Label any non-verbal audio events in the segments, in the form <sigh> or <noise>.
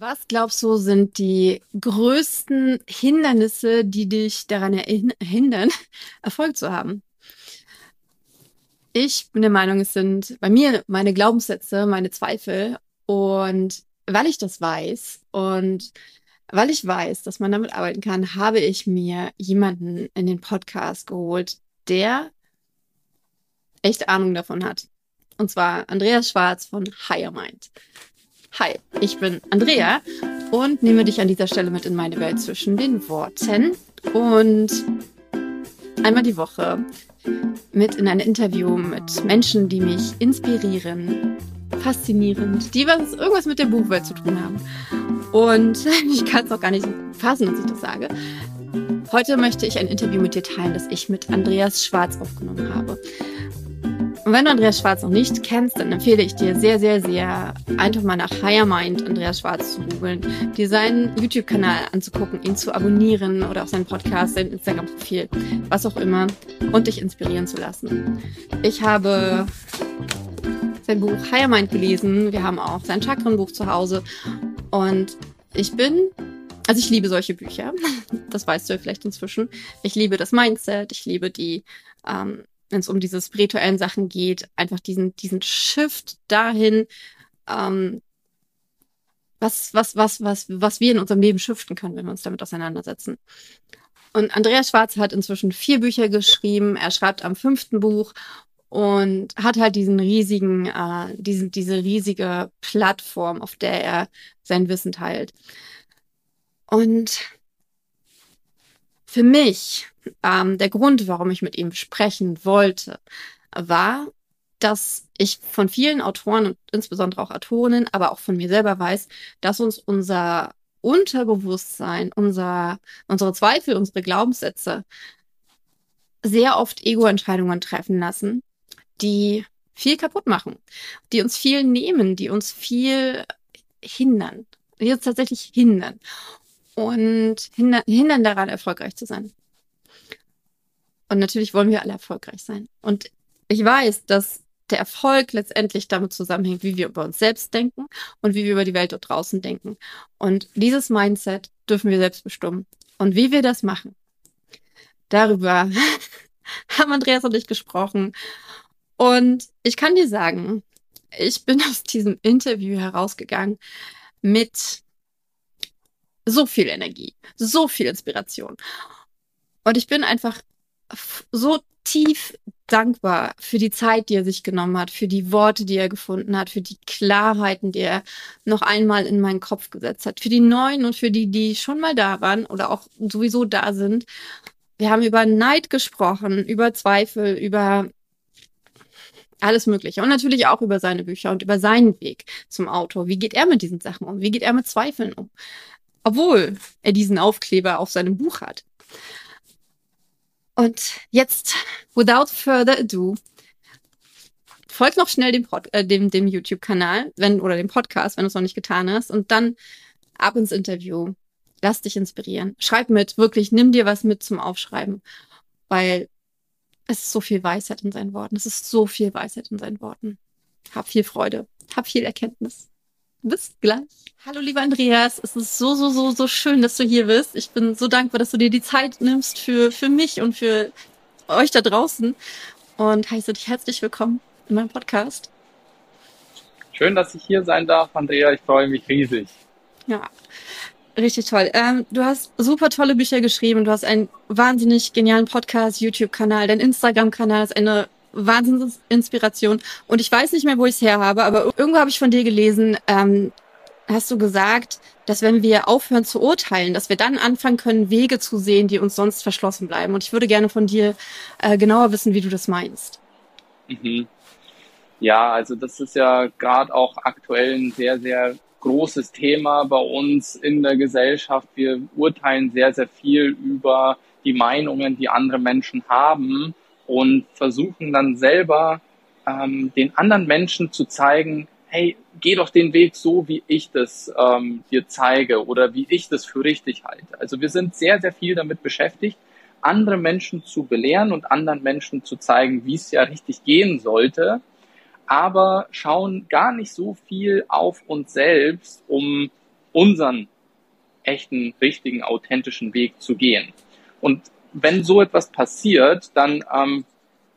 Was glaubst du, sind die größten Hindernisse, die dich daran hindern, <laughs> Erfolg zu haben? Ich bin der Meinung, es sind bei mir meine Glaubenssätze, meine Zweifel. Und weil ich das weiß und weil ich weiß, dass man damit arbeiten kann, habe ich mir jemanden in den Podcast geholt, der echt Ahnung davon hat. Und zwar Andreas Schwarz von Higher Mind. Hi, ich bin Andrea und nehme dich an dieser Stelle mit in meine Welt zwischen den Worten und einmal die Woche mit in ein Interview mit Menschen, die mich inspirieren, faszinierend, die was irgendwas mit der Buchwelt zu tun haben. Und <laughs> ich kann es auch gar nicht fassen, dass ich das sage. Heute möchte ich ein Interview mit dir teilen, das ich mit Andreas Schwarz aufgenommen habe. Und wenn du Andreas Schwarz noch nicht kennst, dann empfehle ich dir sehr, sehr, sehr, einfach mal nach Higher Mind Andreas Schwarz zu googeln, dir seinen YouTube-Kanal anzugucken, ihn zu abonnieren oder auch seinen Podcast, sein Instagram-Profil, was auch immer, und dich inspirieren zu lassen. Ich habe sein Buch Higher Mind gelesen. Wir haben auch sein Chakrenbuch zu Hause. Und ich bin, also ich liebe solche Bücher. Das weißt du ja vielleicht inzwischen. Ich liebe das Mindset. Ich liebe die, ähm, wenn es um diese spirituellen Sachen geht, einfach diesen, diesen Shift dahin, ähm, was, was, was, was, was wir in unserem Leben shiften können, wenn wir uns damit auseinandersetzen. Und Andreas Schwarz hat inzwischen vier Bücher geschrieben. Er schreibt am fünften Buch und hat halt diesen riesigen, äh, diesen, diese riesige Plattform, auf der er sein Wissen teilt. Und für mich ähm, der Grund, warum ich mit ihm sprechen wollte, war, dass ich von vielen Autoren und insbesondere auch Autorinnen, aber auch von mir selber weiß, dass uns unser Unterbewusstsein, unser, unsere Zweifel, unsere Glaubenssätze sehr oft Ego-Entscheidungen treffen lassen, die viel kaputt machen, die uns viel nehmen, die uns viel hindern, die uns tatsächlich hindern und hindern, daran, erfolgreich zu sein. Und natürlich wollen wir alle erfolgreich sein. Und ich weiß, dass der Erfolg letztendlich damit zusammenhängt, wie wir über uns selbst denken und wie wir über die Welt dort draußen denken. Und dieses Mindset dürfen wir selbst bestimmen. Und wie wir das machen, darüber <laughs> haben Andreas und ich gesprochen. Und ich kann dir sagen, ich bin aus diesem Interview herausgegangen mit so viel Energie, so viel Inspiration. Und ich bin einfach so tief dankbar für die Zeit, die er sich genommen hat, für die Worte, die er gefunden hat, für die Klarheiten, die er noch einmal in meinen Kopf gesetzt hat, für die neuen und für die, die schon mal da waren oder auch sowieso da sind. Wir haben über Neid gesprochen, über Zweifel, über alles Mögliche und natürlich auch über seine Bücher und über seinen Weg zum Autor. Wie geht er mit diesen Sachen um? Wie geht er mit Zweifeln um? Obwohl er diesen Aufkleber auf seinem Buch hat. Und jetzt, without further ado, folgt noch schnell dem, Pod, äh, dem, dem YouTube-Kanal, oder dem Podcast, wenn du es noch nicht getan hast, und dann ab ins Interview. Lass dich inspirieren. Schreib mit, wirklich, nimm dir was mit zum Aufschreiben. Weil es ist so viel Weisheit in seinen Worten. Es ist so viel Weisheit in seinen Worten. Hab viel Freude. Hab viel Erkenntnis. Bis gleich. Hallo, lieber Andreas. Es ist so, so, so, so schön, dass du hier bist. Ich bin so dankbar, dass du dir die Zeit nimmst für, für mich und für euch da draußen. Und heiße dich herzlich willkommen in meinem Podcast. Schön, dass ich hier sein darf, Andrea. Ich freue mich riesig. Ja, richtig toll. Ähm, du hast super tolle Bücher geschrieben. Du hast einen wahnsinnig genialen Podcast, YouTube-Kanal. Dein Instagram-Kanal ist eine Wahnsinnsinspiration. Und ich weiß nicht mehr, wo ich es her habe, aber irgendwo habe ich von dir gelesen, ähm, hast du gesagt, dass wenn wir aufhören zu urteilen, dass wir dann anfangen können, Wege zu sehen, die uns sonst verschlossen bleiben. Und ich würde gerne von dir äh, genauer wissen, wie du das meinst. Mhm. Ja, also das ist ja gerade auch aktuell ein sehr, sehr großes Thema bei uns in der Gesellschaft. Wir urteilen sehr, sehr viel über die Meinungen, die andere Menschen haben und versuchen dann selber ähm, den anderen Menschen zu zeigen, hey, geh doch den Weg so, wie ich das ähm, dir zeige oder wie ich das für richtig halte. Also wir sind sehr, sehr viel damit beschäftigt, andere Menschen zu belehren und anderen Menschen zu zeigen, wie es ja richtig gehen sollte, aber schauen gar nicht so viel auf uns selbst, um unseren echten, richtigen, authentischen Weg zu gehen. Und wenn so etwas passiert, dann ähm,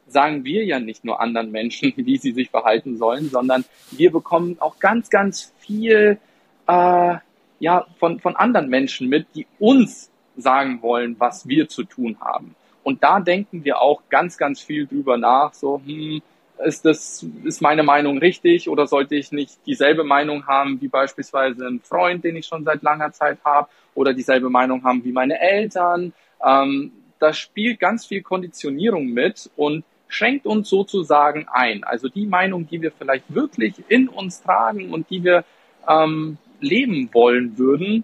sagen wir ja nicht nur anderen Menschen, <laughs> wie sie sich verhalten sollen, sondern wir bekommen auch ganz, ganz viel äh, ja, von, von anderen Menschen mit, die uns sagen wollen, was wir zu tun haben. Und da denken wir auch ganz, ganz viel drüber nach, so, hm, ist das, ist meine Meinung richtig oder sollte ich nicht dieselbe Meinung haben wie beispielsweise ein Freund, den ich schon seit langer Zeit habe oder dieselbe Meinung haben wie meine Eltern? Ähm, da spielt ganz viel Konditionierung mit und schränkt uns sozusagen ein. Also die Meinung, die wir vielleicht wirklich in uns tragen und die wir ähm, leben wollen würden,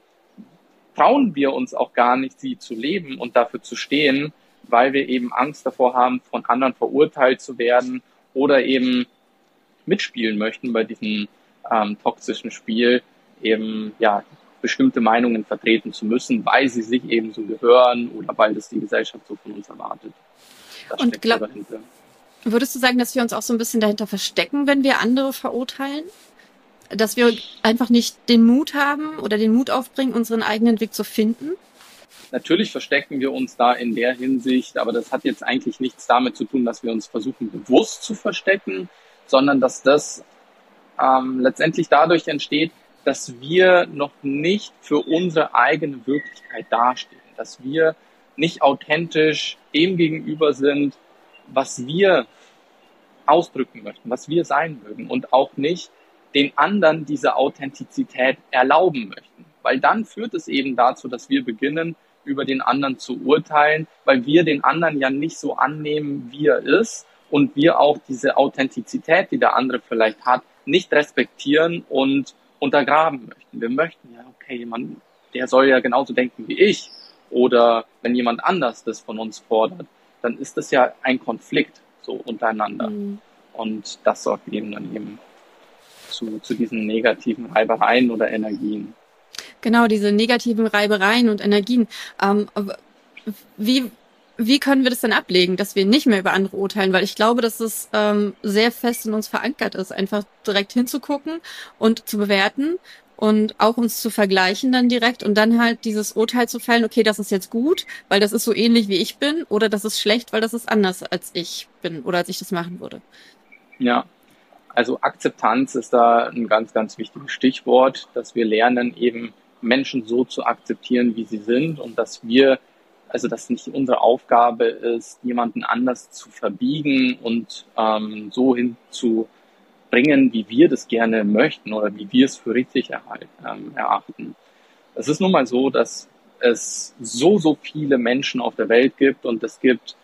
trauen wir uns auch gar nicht, sie zu leben und dafür zu stehen, weil wir eben Angst davor haben, von anderen verurteilt zu werden oder eben mitspielen möchten bei diesem ähm, toxischen Spiel, eben ja bestimmte Meinungen vertreten zu müssen, weil sie sich eben so gehören oder weil das die Gesellschaft so von uns erwartet. Das und glaub, würdest du sagen, dass wir uns auch so ein bisschen dahinter verstecken, wenn wir andere verurteilen? dass wir einfach nicht den Mut haben oder den Mut aufbringen, unseren eigenen Weg zu finden? Natürlich verstecken wir uns da in der Hinsicht, aber das hat jetzt eigentlich nichts damit zu tun, dass wir uns versuchen bewusst zu verstecken, sondern dass das ähm, letztendlich dadurch entsteht, dass wir noch nicht für unsere eigene Wirklichkeit dastehen, dass wir nicht authentisch dem gegenüber sind, was wir ausdrücken möchten, was wir sein mögen und auch nicht den anderen diese Authentizität erlauben möchten. Weil dann führt es eben dazu, dass wir beginnen, über den anderen zu urteilen, weil wir den anderen ja nicht so annehmen, wie er ist und wir auch diese Authentizität, die der andere vielleicht hat, nicht respektieren und untergraben möchten. Wir möchten ja, okay, jemand, der soll ja genauso denken wie ich. Oder wenn jemand anders das von uns fordert, dann ist das ja ein Konflikt so untereinander. Mhm. Und das sorgt eben dann eben zu, zu diesen negativen Reibereien oder Energien. Genau, diese negativen Reibereien und Energien. Ähm, wie, wie können wir das dann ablegen, dass wir nicht mehr über andere urteilen? Weil ich glaube, dass es ähm, sehr fest in uns verankert ist, einfach direkt hinzugucken und zu bewerten und auch uns zu vergleichen dann direkt und dann halt dieses Urteil zu fällen, okay, das ist jetzt gut, weil das ist so ähnlich wie ich bin, oder das ist schlecht, weil das ist anders als ich bin oder als ich das machen würde. Ja, also Akzeptanz ist da ein ganz, ganz wichtiges Stichwort, dass wir lernen, eben Menschen so zu akzeptieren, wie sie sind und dass wir, also dass nicht unsere Aufgabe ist, jemanden anders zu verbiegen und ähm, so hinzubringen, wie wir das gerne möchten oder wie wir es für richtig erhalten, ähm, erachten. Es ist nun mal so, dass es so, so viele Menschen auf der Welt gibt und es gibt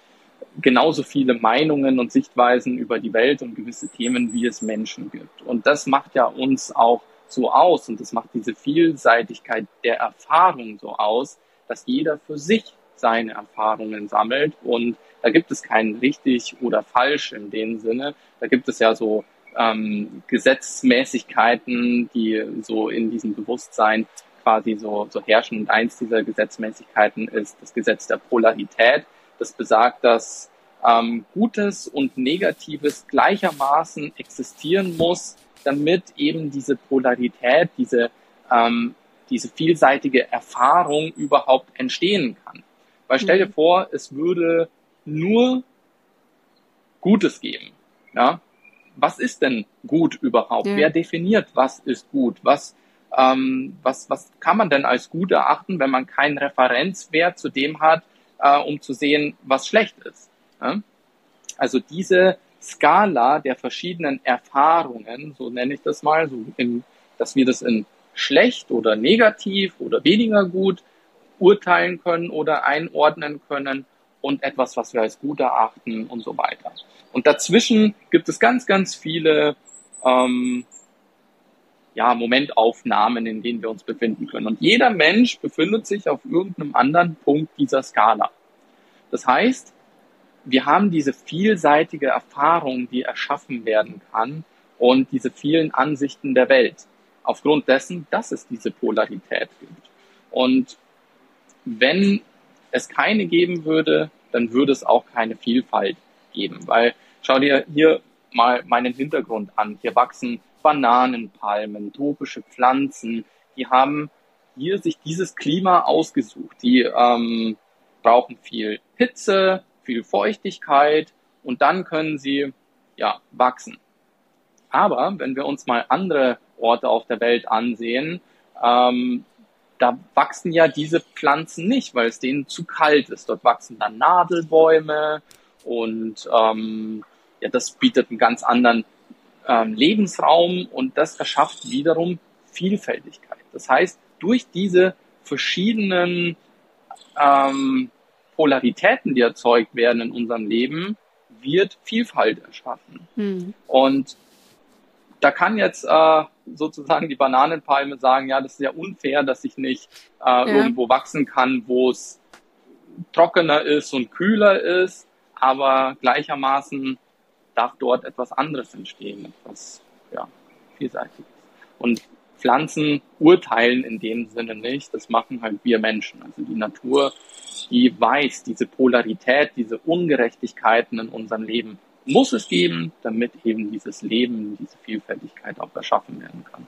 genauso viele Meinungen und Sichtweisen über die Welt und gewisse Themen, wie es Menschen gibt. Und das macht ja uns auch so aus und das macht diese Vielseitigkeit der Erfahrung so aus, dass jeder für sich seine Erfahrungen sammelt und da gibt es kein richtig oder falsch in dem Sinne. Da gibt es ja so ähm, Gesetzmäßigkeiten, die so in diesem Bewusstsein quasi so, so herrschen. Und eins dieser Gesetzmäßigkeiten ist das Gesetz der Polarität. Das besagt, dass ähm, Gutes und Negatives gleichermaßen existieren muss, damit eben diese Polarität, diese, ähm, diese vielseitige Erfahrung überhaupt entstehen kann. Weil stell dir mhm. vor, es würde nur Gutes geben. Ja? Was ist denn gut überhaupt? Ja. Wer definiert, was ist gut? Was, ähm, was, was kann man denn als gut erachten, wenn man keinen Referenzwert zu dem hat, äh, um zu sehen, was schlecht ist. Ja? Also diese Skala der verschiedenen Erfahrungen, so nenne ich das mal, so in, dass wir das in schlecht oder negativ oder weniger gut urteilen können oder einordnen können und etwas, was wir als gut erachten und so weiter. Und dazwischen gibt es ganz, ganz viele ähm, ja, Momentaufnahmen, in denen wir uns befinden können. Und jeder Mensch befindet sich auf irgendeinem anderen Punkt dieser Skala. Das heißt, wir haben diese vielseitige Erfahrung, die erschaffen werden kann und diese vielen Ansichten der Welt. Aufgrund dessen, dass es diese Polarität gibt. Und wenn es keine geben würde, dann würde es auch keine Vielfalt geben. Weil schau dir hier mal meinen Hintergrund an. Hier wachsen Bananenpalmen, tropische Pflanzen, die haben hier sich dieses Klima ausgesucht. Die ähm, brauchen viel Hitze, viel Feuchtigkeit und dann können sie ja wachsen. Aber wenn wir uns mal andere Orte auf der Welt ansehen, ähm, da wachsen ja diese Pflanzen nicht, weil es denen zu kalt ist. Dort wachsen dann Nadelbäume und ähm, ja, das bietet einen ganz anderen ähm, Lebensraum und das erschafft wiederum Vielfältigkeit. Das heißt, durch diese verschiedenen ähm, Polaritäten, die erzeugt werden in unserem Leben, wird Vielfalt erschaffen. Hm. Und da kann jetzt äh, sozusagen die Bananenpalme sagen, ja, das ist ja unfair, dass ich nicht äh, ja. irgendwo wachsen kann, wo es trockener ist und kühler ist, aber gleichermaßen darf dort etwas anderes entstehen, etwas ja, vielseitiges. Und Pflanzen urteilen in dem Sinne nicht, das machen halt wir Menschen. Also die Natur, die weiß diese Polarität, diese Ungerechtigkeiten in unserem Leben muss es geben, damit eben dieses Leben, diese Vielfältigkeit auch erschaffen werden kann.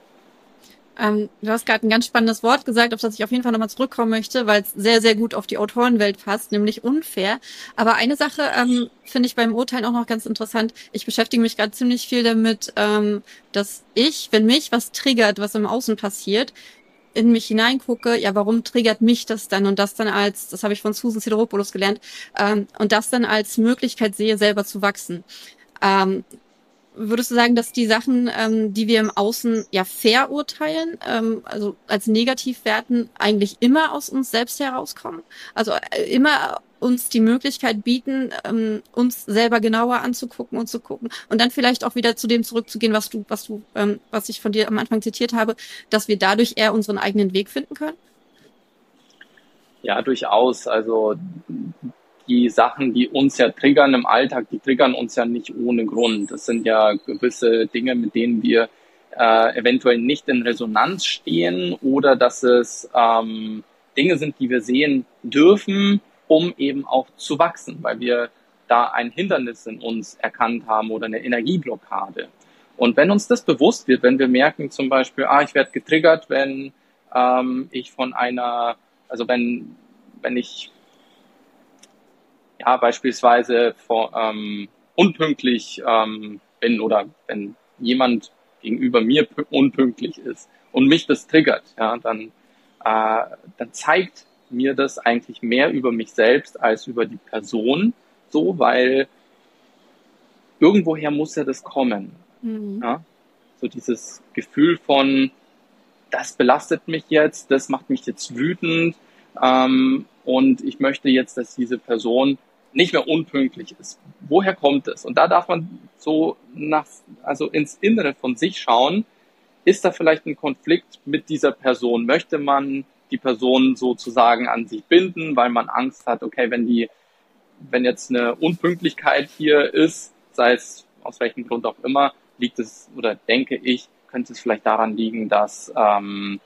Ähm, du hast gerade ein ganz spannendes Wort gesagt, auf das ich auf jeden Fall nochmal zurückkommen möchte, weil es sehr, sehr gut auf die Autorenwelt passt, nämlich unfair. Aber eine Sache ähm, finde ich beim Urteilen auch noch ganz interessant. Ich beschäftige mich gerade ziemlich viel damit, ähm, dass ich, wenn mich was triggert, was im Außen passiert, in mich hineingucke, ja, warum triggert mich das dann und das dann als, das habe ich von Susan Sideropoulos gelernt, ähm, und das dann als Möglichkeit sehe, selber zu wachsen. Ähm, Würdest du sagen, dass die Sachen, ähm, die wir im Außen ja verurteilen, ähm, also als negativ werten, eigentlich immer aus uns selbst herauskommen? Also äh, immer uns die Möglichkeit bieten, ähm, uns selber genauer anzugucken und zu gucken und dann vielleicht auch wieder zu dem zurückzugehen, was du, was du, ähm, was ich von dir am Anfang zitiert habe, dass wir dadurch eher unseren eigenen Weg finden können? Ja, durchaus. Also die Sachen, die uns ja triggern im Alltag, die triggern uns ja nicht ohne Grund. Das sind ja gewisse Dinge, mit denen wir äh, eventuell nicht in Resonanz stehen oder dass es ähm, Dinge sind, die wir sehen dürfen, um eben auch zu wachsen, weil wir da ein Hindernis in uns erkannt haben oder eine Energieblockade. Und wenn uns das bewusst wird, wenn wir merken zum Beispiel, ah, ich werde getriggert, wenn ähm, ich von einer, also wenn, wenn ich ja, beispielsweise vor, ähm, unpünktlich ähm, bin oder wenn jemand gegenüber mir unpünktlich ist und mich das triggert, ja, dann, äh, dann zeigt mir das eigentlich mehr über mich selbst als über die Person, so, weil irgendwoher muss ja das kommen. Mhm. Ja? So dieses Gefühl von, das belastet mich jetzt, das macht mich jetzt wütend ähm, und ich möchte jetzt, dass diese Person nicht mehr unpünktlich ist. Woher kommt es? Und da darf man so nach, also ins Innere von sich schauen. Ist da vielleicht ein Konflikt mit dieser Person? Möchte man die Person sozusagen an sich binden, weil man Angst hat, okay, wenn die, wenn jetzt eine Unpünktlichkeit hier ist, sei es aus welchem Grund auch immer, liegt es oder denke ich, könnte es vielleicht daran liegen, dass ähm,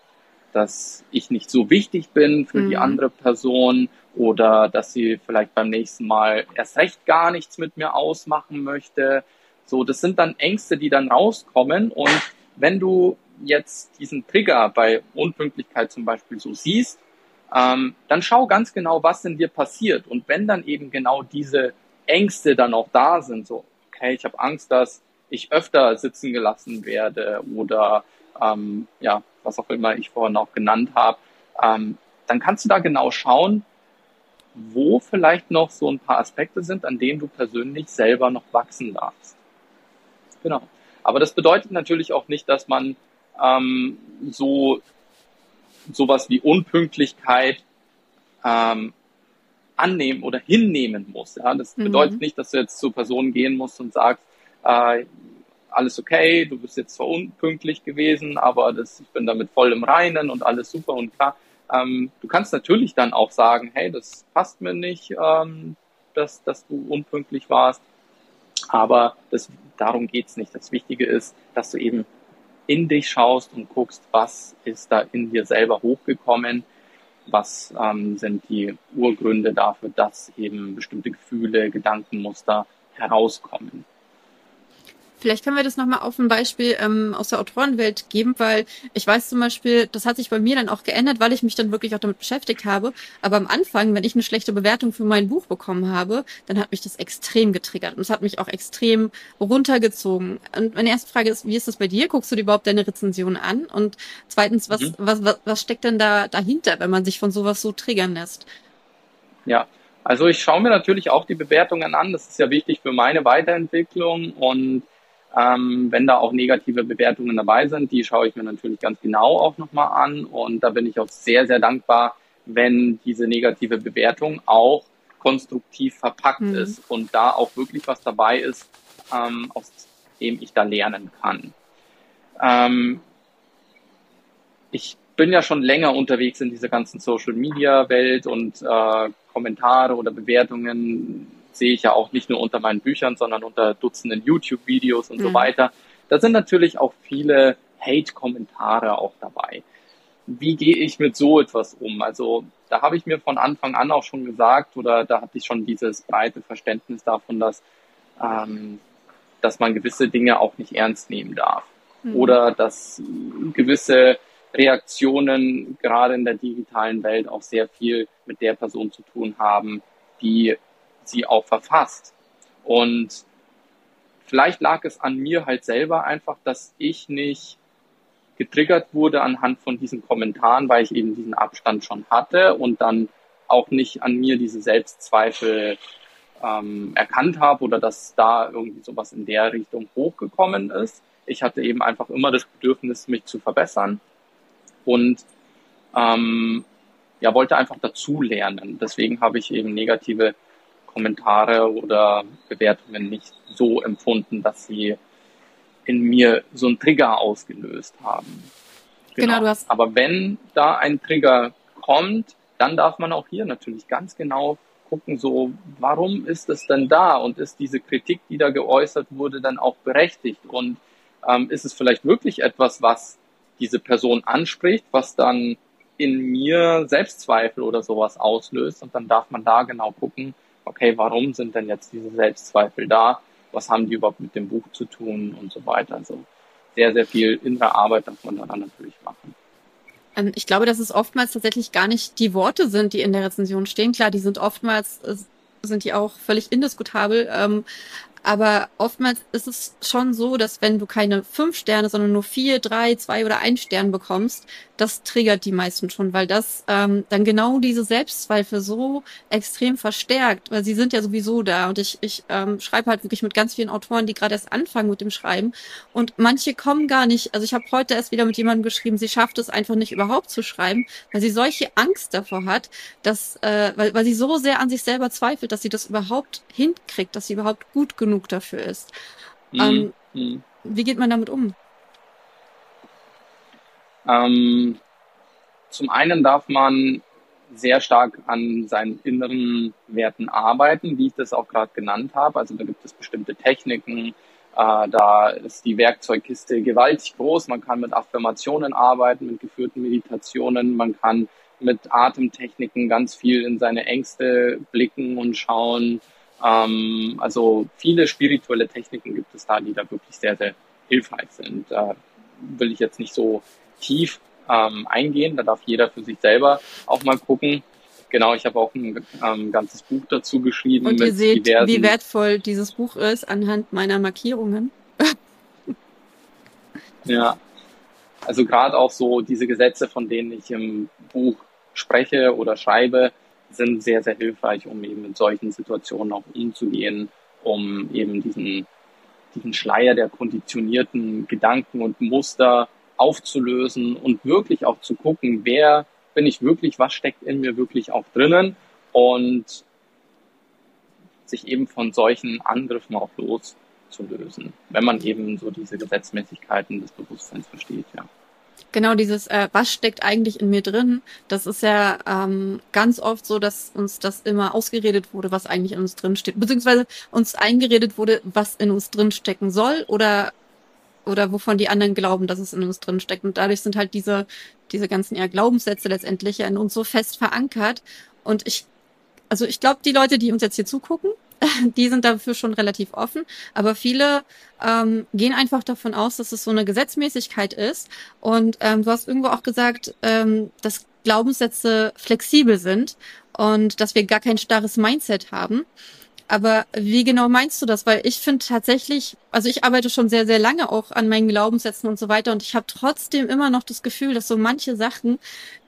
dass ich nicht so wichtig bin für mhm. die andere Person oder dass sie vielleicht beim nächsten Mal erst recht gar nichts mit mir ausmachen möchte. So, das sind dann Ängste, die dann rauskommen und wenn du jetzt diesen Trigger bei Unpünktlichkeit zum Beispiel so siehst, ähm, dann schau ganz genau, was in dir passiert. Und wenn dann eben genau diese Ängste dann auch da sind, so, okay, ich habe Angst, dass ich öfter sitzen gelassen werde oder ähm, ja, was auch immer ich vorhin auch genannt habe, ähm, dann kannst du da genau schauen, wo vielleicht noch so ein paar Aspekte sind, an denen du persönlich selber noch wachsen darfst. Genau. Aber das bedeutet natürlich auch nicht, dass man ähm, so sowas wie Unpünktlichkeit ähm, annehmen oder hinnehmen muss. Ja? Das mhm. bedeutet nicht, dass du jetzt zur Person gehen musst und sagst, äh, alles okay, du bist jetzt zwar unpünktlich gewesen, aber das, ich bin damit voll im Reinen und alles super und klar. Ähm, du kannst natürlich dann auch sagen, hey, das passt mir nicht, ähm, dass, dass du unpünktlich warst. Aber das, darum geht's nicht. Das Wichtige ist, dass du eben in dich schaust und guckst, was ist da in dir selber hochgekommen, was ähm, sind die Urgründe dafür, dass eben bestimmte Gefühle, Gedankenmuster herauskommen. Vielleicht können wir das nochmal auf ein Beispiel ähm, aus der Autorenwelt geben, weil ich weiß zum Beispiel, das hat sich bei mir dann auch geändert, weil ich mich dann wirklich auch damit beschäftigt habe. Aber am Anfang, wenn ich eine schlechte Bewertung für mein Buch bekommen habe, dann hat mich das extrem getriggert und es hat mich auch extrem runtergezogen. Und meine erste Frage ist, wie ist das bei dir? Guckst du dir überhaupt deine Rezension an? Und zweitens, was, mhm. was, was, was steckt denn da dahinter, wenn man sich von sowas so triggern lässt? Ja, also ich schaue mir natürlich auch die Bewertungen an. Das ist ja wichtig für meine Weiterentwicklung und ähm, wenn da auch negative Bewertungen dabei sind, die schaue ich mir natürlich ganz genau auch nochmal an. Und da bin ich auch sehr, sehr dankbar, wenn diese negative Bewertung auch konstruktiv verpackt mhm. ist und da auch wirklich was dabei ist, ähm, aus dem ich da lernen kann. Ähm, ich bin ja schon länger unterwegs in dieser ganzen Social Media Welt und äh, Kommentare oder Bewertungen sehe ich ja auch nicht nur unter meinen Büchern, sondern unter Dutzenden YouTube-Videos und mhm. so weiter. Da sind natürlich auch viele Hate-Kommentare auch dabei. Wie gehe ich mit so etwas um? Also da habe ich mir von Anfang an auch schon gesagt oder da hatte ich schon dieses breite Verständnis davon, dass, ähm, dass man gewisse Dinge auch nicht ernst nehmen darf. Mhm. Oder dass gewisse Reaktionen gerade in der digitalen Welt auch sehr viel mit der Person zu tun haben, die sie auch verfasst. Und vielleicht lag es an mir halt selber einfach, dass ich nicht getriggert wurde anhand von diesen Kommentaren, weil ich eben diesen Abstand schon hatte und dann auch nicht an mir diese Selbstzweifel ähm, erkannt habe oder dass da irgendwie sowas in der Richtung hochgekommen ist. Ich hatte eben einfach immer das Bedürfnis, mich zu verbessern und ähm, ja, wollte einfach dazu lernen. Deswegen habe ich eben negative Kommentare oder Bewertungen nicht so empfunden, dass sie in mir so einen Trigger ausgelöst haben. Genau. genau, du hast. Aber wenn da ein Trigger kommt, dann darf man auch hier natürlich ganz genau gucken, so, warum ist es denn da und ist diese Kritik, die da geäußert wurde, dann auch berechtigt und ähm, ist es vielleicht wirklich etwas, was diese Person anspricht, was dann in mir Selbstzweifel oder sowas auslöst und dann darf man da genau gucken, okay, warum sind denn jetzt diese Selbstzweifel da? Was haben die überhaupt mit dem Buch zu tun und so weiter. Also sehr, sehr viel innere Arbeit darf man dann natürlich machen. Ähm, ich glaube, dass es oftmals tatsächlich gar nicht die Worte sind, die in der Rezension stehen. Klar, die sind oftmals, äh, sind die auch völlig indiskutabel. Ähm, aber oftmals ist es schon so, dass wenn du keine fünf Sterne, sondern nur vier, drei, zwei oder ein Stern bekommst, das triggert die meisten schon, weil das ähm, dann genau diese Selbstzweifel so extrem verstärkt, weil sie sind ja sowieso da. Und ich, ich ähm, schreibe halt wirklich mit ganz vielen Autoren, die gerade erst anfangen mit dem Schreiben. Und manche kommen gar nicht. Also ich habe heute erst wieder mit jemandem geschrieben, sie schafft es einfach nicht überhaupt zu schreiben, weil sie solche Angst davor hat, dass, äh, weil, weil sie so sehr an sich selber zweifelt, dass sie das überhaupt hinkriegt, dass sie überhaupt gut genug dafür ist. Mhm. Ähm, mhm. Wie geht man damit um? Ähm, zum einen darf man sehr stark an seinen inneren Werten arbeiten, wie ich das auch gerade genannt habe. Also da gibt es bestimmte Techniken, äh, da ist die Werkzeugkiste gewaltig groß. Man kann mit Affirmationen arbeiten, mit geführten Meditationen. Man kann mit Atemtechniken ganz viel in seine Ängste blicken und schauen. Ähm, also viele spirituelle Techniken gibt es da, die da wirklich sehr, sehr hilfreich sind. Da will ich jetzt nicht so tief ähm, eingehen. Da darf jeder für sich selber auch mal gucken. Genau, ich habe auch ein ähm, ganzes Buch dazu geschrieben. Und ihr seht, wie wertvoll dieses Buch ist anhand meiner Markierungen. <laughs> ja, also gerade auch so diese Gesetze, von denen ich im Buch spreche oder schreibe, sind sehr, sehr hilfreich, um eben mit solchen Situationen auch umzugehen, um eben diesen, diesen Schleier der konditionierten Gedanken und Muster aufzulösen und wirklich auch zu gucken, wer bin ich wirklich, was steckt in mir wirklich auch drinnen und sich eben von solchen Angriffen auch loszulösen, wenn man eben so diese Gesetzmäßigkeiten des Bewusstseins versteht, ja. Genau, dieses, äh, was steckt eigentlich in mir drin, das ist ja ähm, ganz oft so, dass uns das immer ausgeredet wurde, was eigentlich in uns drin steht, beziehungsweise uns eingeredet wurde, was in uns drin stecken soll oder oder wovon die anderen glauben, dass es in uns drin steckt. Und dadurch sind halt diese, diese ganzen eher Glaubenssätze letztendlich in uns so fest verankert. Und ich, also ich glaube, die Leute, die uns jetzt hier zugucken, <laughs> die sind dafür schon relativ offen, aber viele ähm, gehen einfach davon aus, dass es so eine Gesetzmäßigkeit ist. Und ähm, du hast irgendwo auch gesagt, ähm, dass Glaubenssätze flexibel sind und dass wir gar kein starres Mindset haben. Aber wie genau meinst du das? Weil ich finde tatsächlich, also ich arbeite schon sehr, sehr lange auch an meinen Glaubenssätzen und so weiter und ich habe trotzdem immer noch das Gefühl, dass so manche Sachen,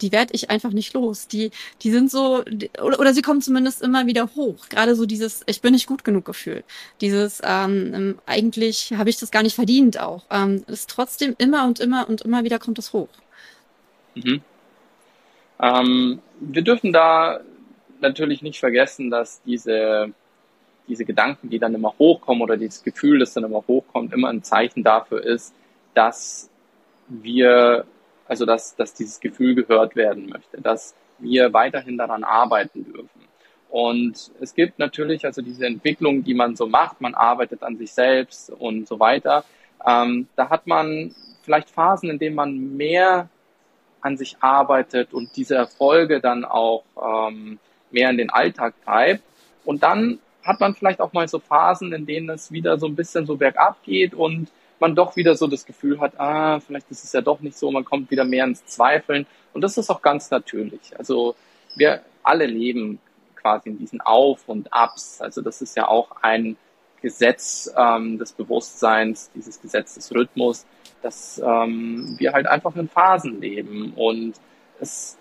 die werde ich einfach nicht los. Die, die sind so, oder, oder sie kommen zumindest immer wieder hoch. Gerade so dieses, ich bin nicht gut genug Gefühl. Dieses, ähm, ähm eigentlich habe ich das gar nicht verdient auch. Ähm, ist trotzdem immer und immer und immer wieder kommt es hoch. Mhm. Ähm, wir dürfen da natürlich nicht vergessen, dass diese diese Gedanken, die dann immer hochkommen oder dieses Gefühl, das dann immer hochkommt, immer ein Zeichen dafür ist, dass wir, also dass, dass dieses Gefühl gehört werden möchte, dass wir weiterhin daran arbeiten dürfen. Und es gibt natürlich also diese Entwicklung, die man so macht, man arbeitet an sich selbst und so weiter. Ähm, da hat man vielleicht Phasen, in denen man mehr an sich arbeitet und diese Erfolge dann auch ähm, mehr in den Alltag treibt. Und dann hat man vielleicht auch mal so Phasen, in denen es wieder so ein bisschen so bergab geht und man doch wieder so das Gefühl hat, ah, vielleicht ist es ja doch nicht so, man kommt wieder mehr ins Zweifeln. Und das ist auch ganz natürlich. Also wir alle leben quasi in diesen Auf und Abs. Also das ist ja auch ein Gesetz ähm, des Bewusstseins, dieses Gesetz des Rhythmus, dass ähm, wir halt einfach in Phasen leben. Und es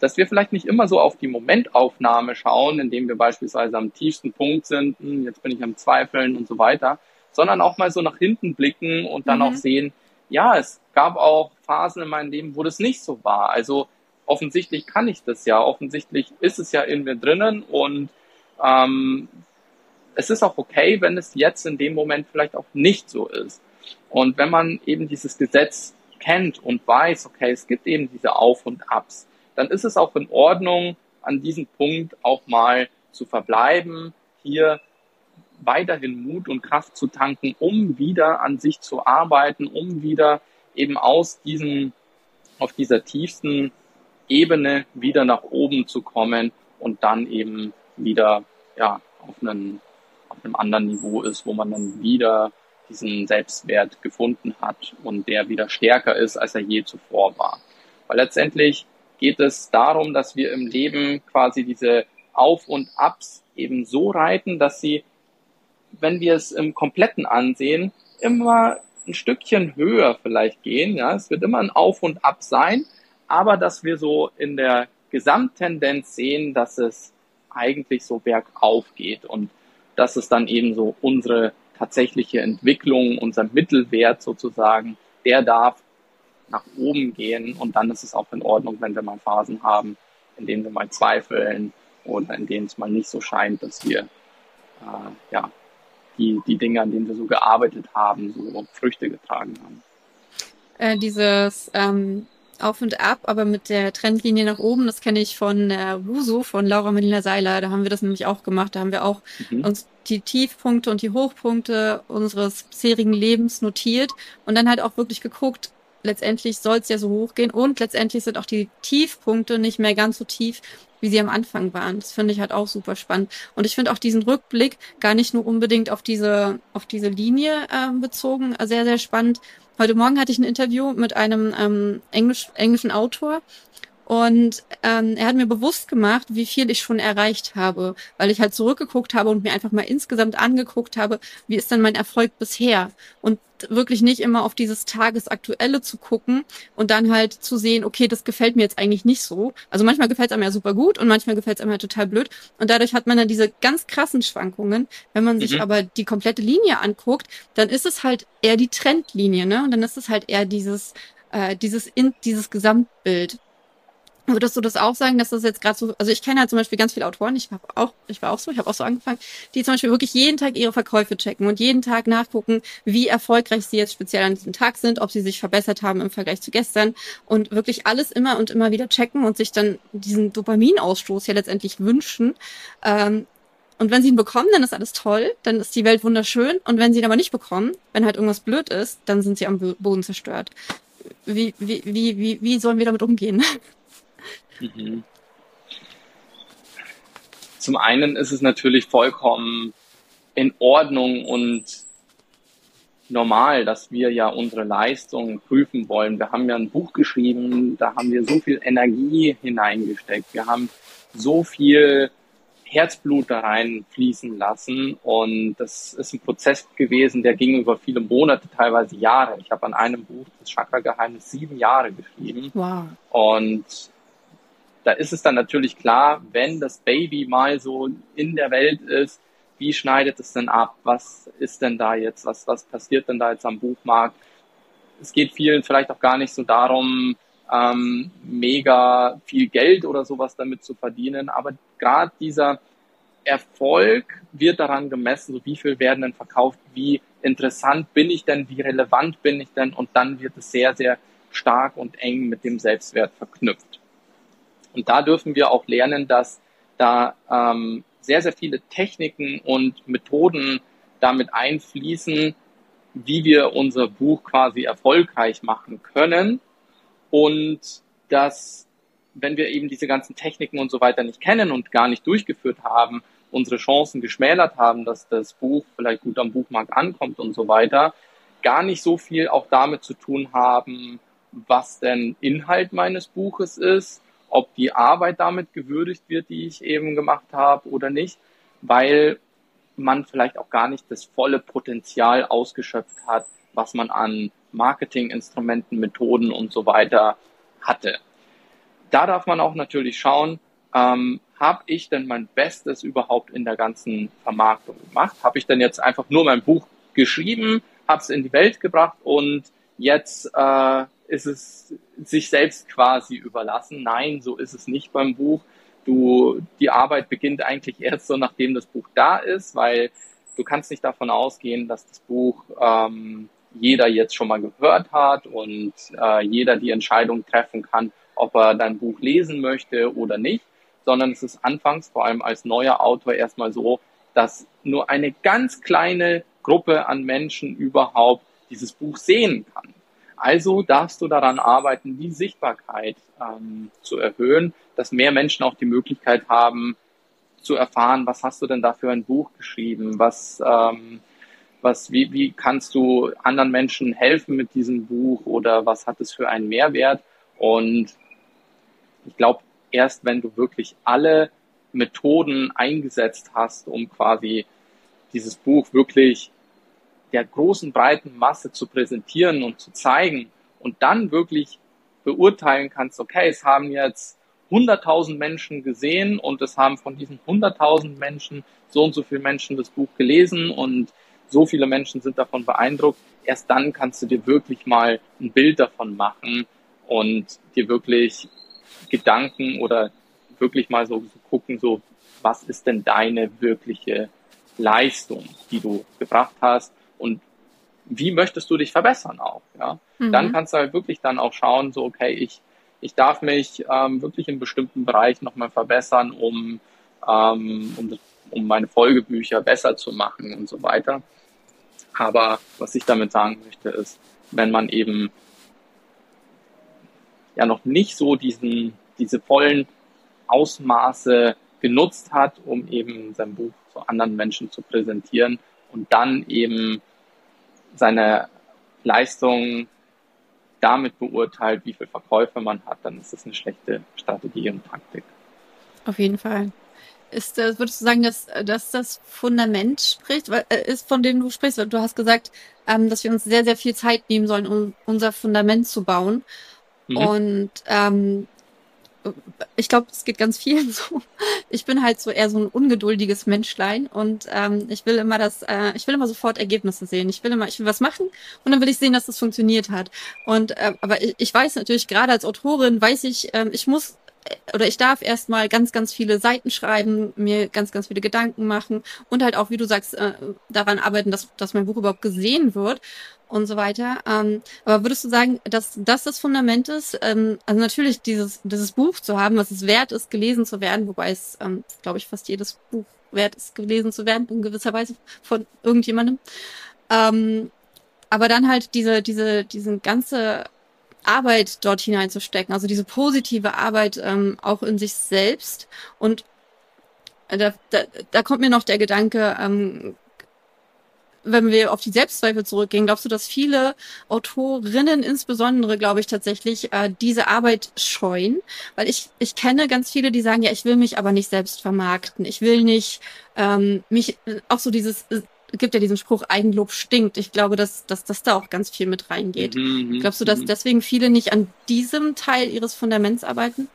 dass wir vielleicht nicht immer so auf die Momentaufnahme schauen, indem wir beispielsweise am tiefsten Punkt sind, hm, jetzt bin ich am Zweifeln und so weiter, sondern auch mal so nach hinten blicken und dann mhm. auch sehen, ja, es gab auch Phasen in meinem Leben, wo das nicht so war. Also offensichtlich kann ich das ja, offensichtlich ist es ja in mir drinnen und ähm, es ist auch okay, wenn es jetzt in dem Moment vielleicht auch nicht so ist. Und wenn man eben dieses Gesetz kennt und weiß, okay, es gibt eben diese Auf und Abs, dann ist es auch in Ordnung, an diesem Punkt auch mal zu verbleiben, hier weiterhin Mut und Kraft zu tanken, um wieder an sich zu arbeiten, um wieder eben aus diesem, auf dieser tiefsten Ebene wieder nach oben zu kommen und dann eben wieder, ja, auf einem, auf einem anderen Niveau ist, wo man dann wieder diesen Selbstwert gefunden hat und der wieder stärker ist, als er je zuvor war. Weil letztendlich geht es darum, dass wir im Leben quasi diese Auf und Abs eben so reiten, dass sie, wenn wir es im Kompletten ansehen, immer ein Stückchen höher vielleicht gehen. Ja, es wird immer ein Auf und Ab sein, aber dass wir so in der Gesamttendenz sehen, dass es eigentlich so bergauf geht und dass es dann eben so unsere tatsächliche Entwicklung, unser Mittelwert sozusagen, der darf nach oben gehen und dann ist es auch in Ordnung, wenn wir mal Phasen haben, in denen wir mal zweifeln oder in denen es mal nicht so scheint, dass wir äh, ja die, die Dinge, an denen wir so gearbeitet haben, so Früchte getragen haben. Äh, dieses ähm, Auf und Ab, aber mit der Trendlinie nach oben, das kenne ich von äh, Wuso, von Laura Melina Seiler. Da haben wir das nämlich auch gemacht. Da haben wir auch mhm. uns die Tiefpunkte und die Hochpunkte unseres bisherigen Lebens notiert und dann halt auch wirklich geguckt, letztendlich soll es ja so hochgehen und letztendlich sind auch die Tiefpunkte nicht mehr ganz so tief, wie sie am Anfang waren. Das finde ich halt auch super spannend. Und ich finde auch diesen Rückblick gar nicht nur unbedingt auf diese, auf diese Linie äh, bezogen, sehr, sehr spannend. Heute Morgen hatte ich ein Interview mit einem ähm, Englisch, englischen Autor und ähm, er hat mir bewusst gemacht, wie viel ich schon erreicht habe, weil ich halt zurückgeguckt habe und mir einfach mal insgesamt angeguckt habe, wie ist denn mein Erfolg bisher? Und wirklich nicht immer auf dieses Tagesaktuelle zu gucken und dann halt zu sehen, okay, das gefällt mir jetzt eigentlich nicht so. Also manchmal gefällt es einem ja super gut und manchmal gefällt es einem ja total blöd. Und dadurch hat man dann diese ganz krassen Schwankungen. Wenn man sich mhm. aber die komplette Linie anguckt, dann ist es halt eher die Trendlinie, ne? Und dann ist es halt eher dieses, äh, dieses, in, dieses Gesamtbild. Würdest du das auch sagen, dass das jetzt gerade so, also ich kenne halt zum Beispiel ganz viele Autoren, ich war auch, ich war auch so, ich habe auch so angefangen, die zum Beispiel wirklich jeden Tag ihre Verkäufe checken und jeden Tag nachgucken, wie erfolgreich sie jetzt speziell an diesem Tag sind, ob sie sich verbessert haben im Vergleich zu gestern und wirklich alles immer und immer wieder checken und sich dann diesen Dopaminausstoß ja letztendlich wünschen. Ähm, und wenn sie ihn bekommen, dann ist alles toll, dann ist die Welt wunderschön. Und wenn sie ihn aber nicht bekommen, wenn halt irgendwas blöd ist, dann sind sie am Boden zerstört. Wie, wie, wie, wie, wie sollen wir damit umgehen? <laughs> Mhm. Zum einen ist es natürlich vollkommen in Ordnung und normal, dass wir ja unsere Leistung prüfen wollen. Wir haben ja ein Buch geschrieben, da haben wir so viel Energie hineingesteckt. Wir haben so viel Herzblut da reinfließen lassen. Und das ist ein Prozess gewesen, der ging über viele Monate, teilweise Jahre. Ich habe an einem Buch, das Chakra-Geheimnis, sieben Jahre geschrieben. Wow. Und da ist es dann natürlich klar, wenn das Baby mal so in der Welt ist, wie schneidet es denn ab? Was ist denn da jetzt? Was, was passiert denn da jetzt am Buchmarkt? Es geht vielen vielleicht auch gar nicht so darum, ähm, mega viel Geld oder sowas damit zu verdienen. Aber gerade dieser Erfolg wird daran gemessen, so wie viel werden denn verkauft, wie interessant bin ich denn, wie relevant bin ich denn und dann wird es sehr, sehr stark und eng mit dem Selbstwert verknüpft. Und da dürfen wir auch lernen, dass da ähm, sehr, sehr viele Techniken und Methoden damit einfließen, wie wir unser Buch quasi erfolgreich machen können. Und dass, wenn wir eben diese ganzen Techniken und so weiter nicht kennen und gar nicht durchgeführt haben, unsere Chancen geschmälert haben, dass das Buch vielleicht gut am Buchmarkt ankommt und so weiter, gar nicht so viel auch damit zu tun haben, was denn Inhalt meines Buches ist, ob die Arbeit damit gewürdigt wird, die ich eben gemacht habe oder nicht, weil man vielleicht auch gar nicht das volle Potenzial ausgeschöpft hat, was man an Marketinginstrumenten, Methoden und so weiter hatte. Da darf man auch natürlich schauen, ähm, habe ich denn mein Bestes überhaupt in der ganzen Vermarktung gemacht? Habe ich denn jetzt einfach nur mein Buch geschrieben, habe es in die Welt gebracht und jetzt äh, ist es sich selbst quasi überlassen? Nein, so ist es nicht beim Buch. Du, die Arbeit beginnt eigentlich erst so, nachdem das Buch da ist, weil du kannst nicht davon ausgehen, dass das Buch ähm, jeder jetzt schon mal gehört hat und äh, jeder die Entscheidung treffen kann, ob er dein Buch lesen möchte oder nicht, sondern es ist anfangs vor allem als neuer Autor erstmal so, dass nur eine ganz kleine Gruppe an Menschen überhaupt dieses Buch sehen kann. Also darfst du daran arbeiten, die Sichtbarkeit ähm, zu erhöhen, dass mehr Menschen auch die Möglichkeit haben zu erfahren, was hast du denn da für ein Buch geschrieben, was ähm, was, wie, wie kannst du anderen Menschen helfen mit diesem Buch oder was hat es für einen Mehrwert? Und ich glaube, erst wenn du wirklich alle Methoden eingesetzt hast, um quasi dieses Buch wirklich der großen, breiten Masse zu präsentieren und zu zeigen und dann wirklich beurteilen kannst, okay, es haben jetzt 100.000 Menschen gesehen und es haben von diesen 100.000 Menschen so und so viele Menschen das Buch gelesen und so viele Menschen sind davon beeindruckt, erst dann kannst du dir wirklich mal ein Bild davon machen und dir wirklich Gedanken oder wirklich mal so, so gucken, so, was ist denn deine wirkliche Leistung, die du gebracht hast und wie möchtest du dich verbessern auch, ja? Mhm. Dann kannst du halt wirklich dann auch schauen, so, okay, ich, ich darf mich ähm, wirklich in bestimmten Bereichen nochmal verbessern, um, ähm, um, um meine Folgebücher besser zu machen und so weiter. Aber was ich damit sagen möchte, ist, wenn man eben ja noch nicht so diesen, diese vollen Ausmaße genutzt hat, um eben sein Buch zu anderen Menschen zu präsentieren und dann eben seine Leistung damit beurteilt, wie viel Verkäufe man hat, dann ist das eine schlechte Strategie und Taktik. Auf jeden Fall. Ist, würdest du sagen, dass, dass das Fundament spricht, äh, ist, von dem du sprichst? Du hast gesagt, ähm, dass wir uns sehr, sehr viel Zeit nehmen sollen, um unser Fundament zu bauen. Mhm. Und ähm, ich glaube, es geht ganz vielen <laughs> so. Ich bin halt so eher so ein ungeduldiges Menschlein und ähm, ich will immer das, äh, ich will immer sofort Ergebnisse sehen. Ich will immer, ich will was machen und dann will ich sehen, dass das funktioniert hat. Und äh, aber ich, ich weiß natürlich gerade als Autorin weiß ich, ähm, ich muss oder ich darf erstmal ganz, ganz viele Seiten schreiben, mir ganz, ganz viele Gedanken machen und halt auch, wie du sagst, äh, daran arbeiten, dass, dass mein Buch überhaupt gesehen wird und so weiter. Ähm, aber würdest du sagen, dass das das Fundament ist? Ähm, also natürlich dieses, dieses Buch zu haben, was es wert ist, gelesen zu werden, wobei es, ähm, glaube ich, fast jedes Buch wert ist, gelesen zu werden, in gewisser Weise von irgendjemandem. Ähm, aber dann halt diese, diese, diesen ganze Arbeit dort hineinzustecken, also diese positive Arbeit ähm, auch in sich selbst und da, da, da kommt mir noch der Gedanke, ähm, wenn wir auf die Selbstzweifel zurückgehen, glaubst du, dass viele Autorinnen insbesondere, glaube ich tatsächlich, äh, diese Arbeit scheuen? Weil ich, ich kenne ganz viele, die sagen, ja, ich will mich aber nicht selbst vermarkten. Ich will nicht ähm, mich, auch so dieses, äh, gibt ja diesen Spruch, Eigenlob stinkt. Ich glaube, dass, dass, dass da auch ganz viel mit reingeht. Mhm, mhm Glaubst du, dass mhm. deswegen viele nicht an diesem Teil ihres Fundaments arbeiten?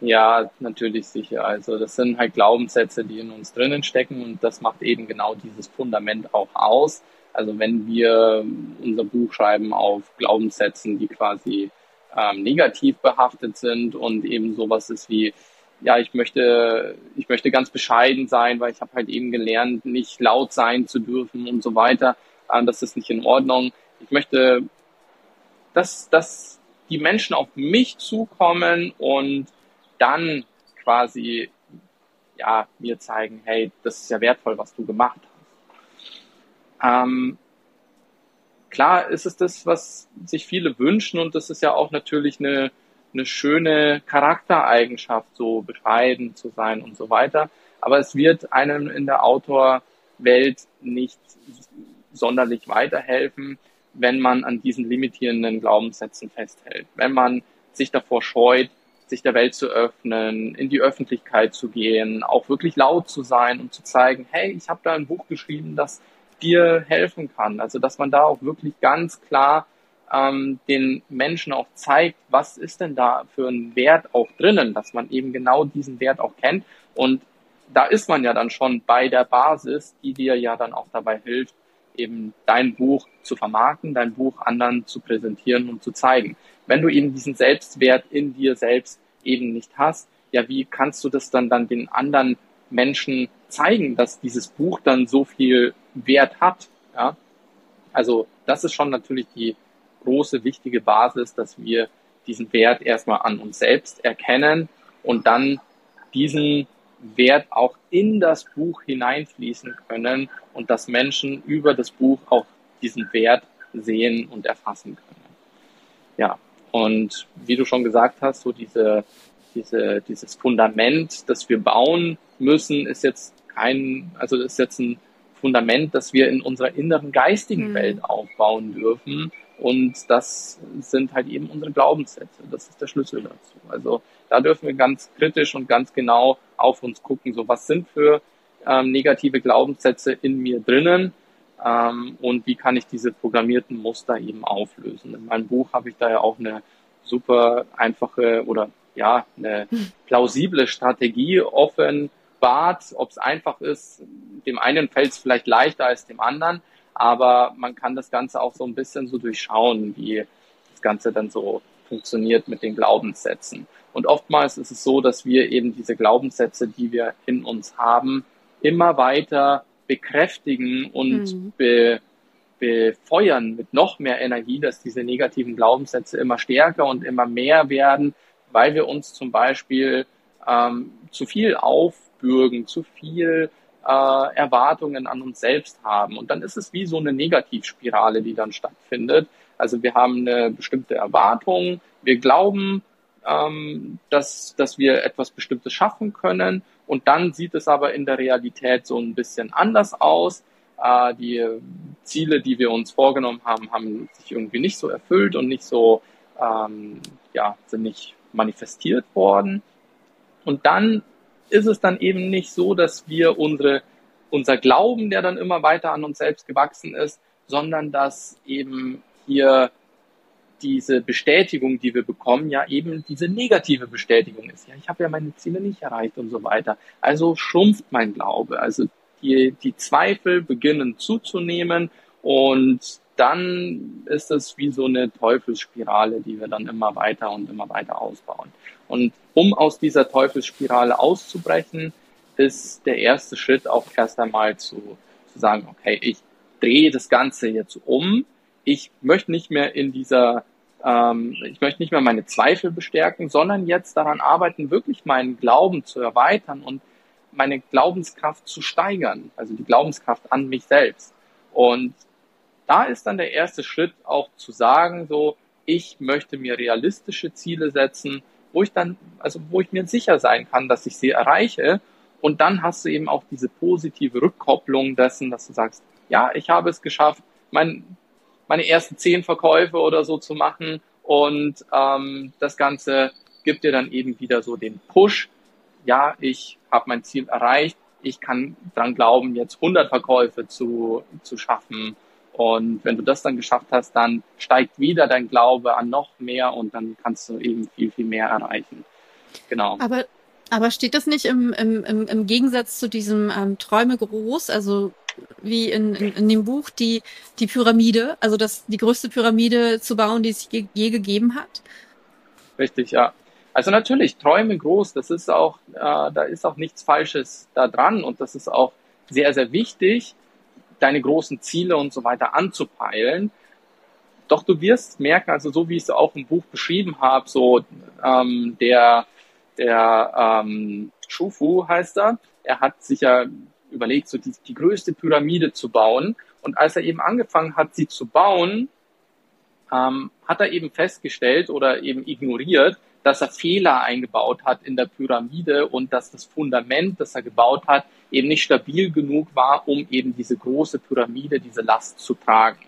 Ja, natürlich sicher. Also das sind halt Glaubenssätze, die in uns drinnen stecken und das macht eben genau dieses Fundament auch aus. Also wenn wir unser Buch schreiben auf Glaubenssätzen, die quasi ähm, negativ behaftet sind und eben sowas ist wie, ja, ich möchte, ich möchte ganz bescheiden sein, weil ich habe halt eben gelernt, nicht laut sein zu dürfen und so weiter. Ähm, das ist nicht in Ordnung. Ich möchte, dass, dass die Menschen auf mich zukommen und dann quasi ja, mir zeigen, hey, das ist ja wertvoll, was du gemacht hast. Ähm, klar ist es das, was sich viele wünschen und das ist ja auch natürlich eine, eine schöne Charaktereigenschaft, so bescheiden zu sein und so weiter. Aber es wird einem in der Autorwelt nicht sonderlich weiterhelfen, wenn man an diesen limitierenden Glaubenssätzen festhält. Wenn man sich davor scheut, sich der Welt zu öffnen, in die Öffentlichkeit zu gehen, auch wirklich laut zu sein und zu zeigen, hey, ich habe da ein Buch geschrieben, das dir helfen kann. Also dass man da auch wirklich ganz klar ähm, den Menschen auch zeigt, was ist denn da für ein Wert auch drinnen, dass man eben genau diesen Wert auch kennt. Und da ist man ja dann schon bei der Basis, die dir ja dann auch dabei hilft, eben dein Buch zu vermarkten, dein Buch anderen zu präsentieren und zu zeigen. Wenn du eben diesen Selbstwert in dir selbst eben nicht hast, ja, wie kannst du das dann, dann den anderen Menschen zeigen, dass dieses Buch dann so viel Wert hat? Ja? Also das ist schon natürlich die große, wichtige Basis, dass wir diesen Wert erstmal an uns selbst erkennen und dann diesen Wert auch in das Buch hineinfließen können und dass Menschen über das Buch auch diesen Wert sehen und erfassen können. Ja, und wie du schon gesagt hast, so diese, diese, dieses Fundament, das wir bauen müssen, ist jetzt kein, also ist jetzt ein Fundament, das wir in unserer inneren geistigen mhm. Welt aufbauen dürfen. Und das sind halt eben unsere Glaubenssätze. Das ist der Schlüssel dazu. Also da dürfen wir ganz kritisch und ganz genau auf uns gucken. So, was sind für ähm, negative Glaubenssätze in mir drinnen? ähm, und wie kann ich diese programmierten Muster eben auflösen. In meinem Buch habe ich da ja auch eine super einfache oder ja, eine <laughs> plausible Strategie offenbart. Ob es einfach ist, dem einen fällt es vielleicht leichter als dem anderen, aber man kann das Ganze auch so ein bisschen so durchschauen, wie das Ganze dann so funktioniert mit den Glaubenssätzen. Und oftmals ist es so, dass wir eben diese Glaubenssätze, die wir in uns haben, immer weiter bekräftigen und mhm. be, befeuern mit noch mehr Energie, dass diese negativen Glaubenssätze immer stärker und immer mehr werden, weil wir uns zum Beispiel ähm, zu viel aufbürgen, zu viel äh, Erwartungen an uns selbst haben. Und dann ist es wie so eine Negativspirale, die dann stattfindet. Also wir haben eine bestimmte Erwartung, wir glauben, ähm, dass, dass wir etwas Bestimmtes schaffen können und dann sieht es aber in der Realität so ein bisschen anders aus. Äh, die Ziele, die wir uns vorgenommen haben, haben sich irgendwie nicht so erfüllt und nicht so, ähm, ja, sind nicht manifestiert worden. Und dann ist es dann eben nicht so, dass wir unsere, unser Glauben, der dann immer weiter an uns selbst gewachsen ist, sondern dass eben hier diese Bestätigung, die wir bekommen, ja eben diese negative Bestätigung ist. Ja, ich habe ja meine Ziele nicht erreicht und so weiter. Also schrumpft mein Glaube. Also die, die Zweifel beginnen zuzunehmen und dann ist es wie so eine Teufelsspirale, die wir dann immer weiter und immer weiter ausbauen. Und um aus dieser Teufelsspirale auszubrechen, ist der erste Schritt auch erst einmal zu, zu sagen, okay, ich drehe das Ganze jetzt um ich möchte nicht mehr in dieser, ähm, ich möchte nicht mehr meine Zweifel bestärken, sondern jetzt daran arbeiten, wirklich meinen Glauben zu erweitern und meine Glaubenskraft zu steigern, also die Glaubenskraft an mich selbst. Und da ist dann der erste Schritt auch zu sagen, so, ich möchte mir realistische Ziele setzen, wo ich dann, also wo ich mir sicher sein kann, dass ich sie erreiche Und dann hast du eben auch diese positive Rückkopplung dessen, dass du sagst, ja, ich habe es geschafft, mein, meine ersten zehn Verkäufe oder so zu machen. Und ähm, das Ganze gibt dir dann eben wieder so den Push. Ja, ich habe mein Ziel erreicht. Ich kann dran glauben, jetzt 100 Verkäufe zu, zu schaffen. Und wenn du das dann geschafft hast, dann steigt wieder dein Glaube an noch mehr und dann kannst du eben viel, viel mehr erreichen. Genau. Aber, aber steht das nicht im, im, im, im Gegensatz zu diesem ähm, Träume groß? Also wie in, in, in dem Buch die, die Pyramide, also das, die größte Pyramide zu bauen, die es je, je gegeben hat? Richtig, ja. Also natürlich, Träume groß, das ist auch, äh, da ist auch nichts Falsches da dran und das ist auch sehr, sehr wichtig, deine großen Ziele und so weiter anzupeilen. Doch du wirst merken, also so wie ich es auch im Buch beschrieben habe, so ähm, der, der ähm, Shufu heißt er, er hat sich ja überlegt, so die, die größte Pyramide zu bauen. Und als er eben angefangen hat, sie zu bauen, ähm, hat er eben festgestellt oder eben ignoriert, dass er Fehler eingebaut hat in der Pyramide und dass das Fundament, das er gebaut hat, eben nicht stabil genug war, um eben diese große Pyramide, diese Last zu tragen.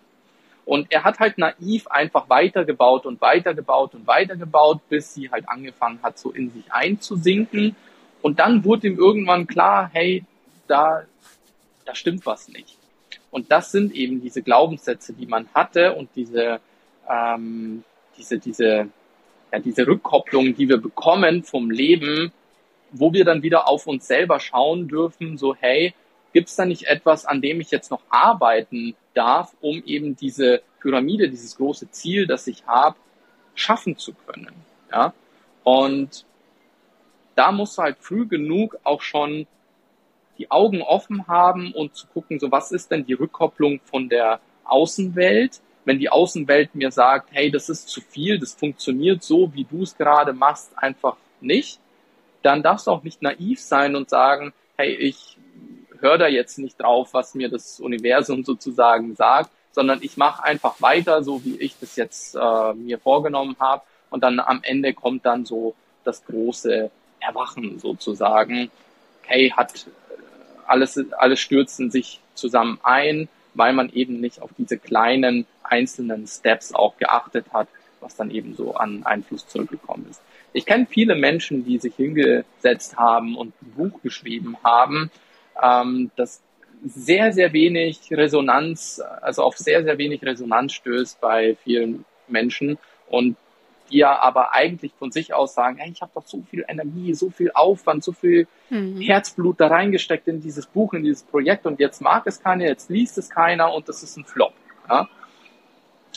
Und er hat halt naiv einfach weitergebaut und weitergebaut und weitergebaut, bis sie halt angefangen hat, so in sich einzusinken. Und dann wurde ihm irgendwann klar, hey, da, da stimmt was nicht. Und das sind eben diese Glaubenssätze, die man hatte und diese, ähm, diese, diese, ja, diese Rückkopplung, die wir bekommen vom Leben, wo wir dann wieder auf uns selber schauen dürfen, so hey, gibt es da nicht etwas, an dem ich jetzt noch arbeiten darf, um eben diese Pyramide, dieses große Ziel, das ich habe, schaffen zu können. Ja? Und da musst du halt früh genug auch schon die Augen offen haben und zu gucken, so was ist denn die Rückkopplung von der Außenwelt? Wenn die Außenwelt mir sagt, hey, das ist zu viel, das funktioniert so, wie du es gerade machst, einfach nicht, dann darfst du auch nicht naiv sein und sagen, hey, ich höre da jetzt nicht drauf, was mir das Universum sozusagen sagt, sondern ich mache einfach weiter, so wie ich das jetzt äh, mir vorgenommen habe. Und dann am Ende kommt dann so das große Erwachen sozusagen. Hey, hat alles, alles stürzen sich zusammen ein, weil man eben nicht auf diese kleinen einzelnen Steps auch geachtet hat, was dann eben so an Einfluss zurückgekommen ist. Ich kenne viele Menschen, die sich hingesetzt haben und ein Buch geschrieben haben, ähm, das sehr, sehr wenig Resonanz, also auf sehr, sehr wenig Resonanz stößt bei vielen Menschen und die ja aber eigentlich von sich aus sagen, hey, ich habe doch so viel Energie, so viel Aufwand, so viel mhm. Herzblut da reingesteckt in dieses Buch, in dieses Projekt und jetzt mag es keiner, jetzt liest es keiner und das ist ein Flop. Ja?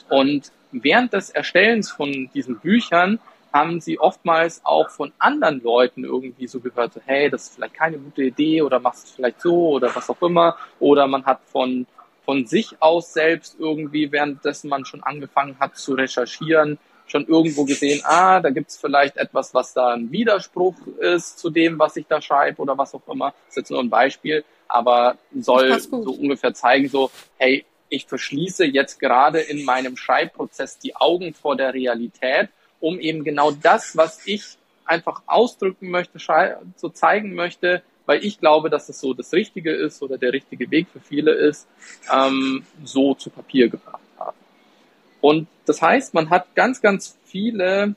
Und während des Erstellens von diesen Büchern haben sie oftmals auch von anderen Leuten irgendwie so gehört, so, hey, das ist vielleicht keine gute Idee oder machst es vielleicht so oder was auch immer. Oder man hat von, von sich aus selbst irgendwie, währenddessen man schon angefangen hat zu recherchieren, schon irgendwo gesehen, ah, da gibt's vielleicht etwas, was da ein Widerspruch ist zu dem, was ich da schreibe oder was auch immer. Das ist jetzt nur ein Beispiel, aber soll so ungefähr zeigen, so, hey, ich verschließe jetzt gerade in meinem Schreibprozess die Augen vor der Realität, um eben genau das, was ich einfach ausdrücken möchte, so zeigen möchte, weil ich glaube, dass es so das Richtige ist oder der richtige Weg für viele ist, ähm, so zu Papier gebracht haben. Und das heißt, man hat ganz, ganz viele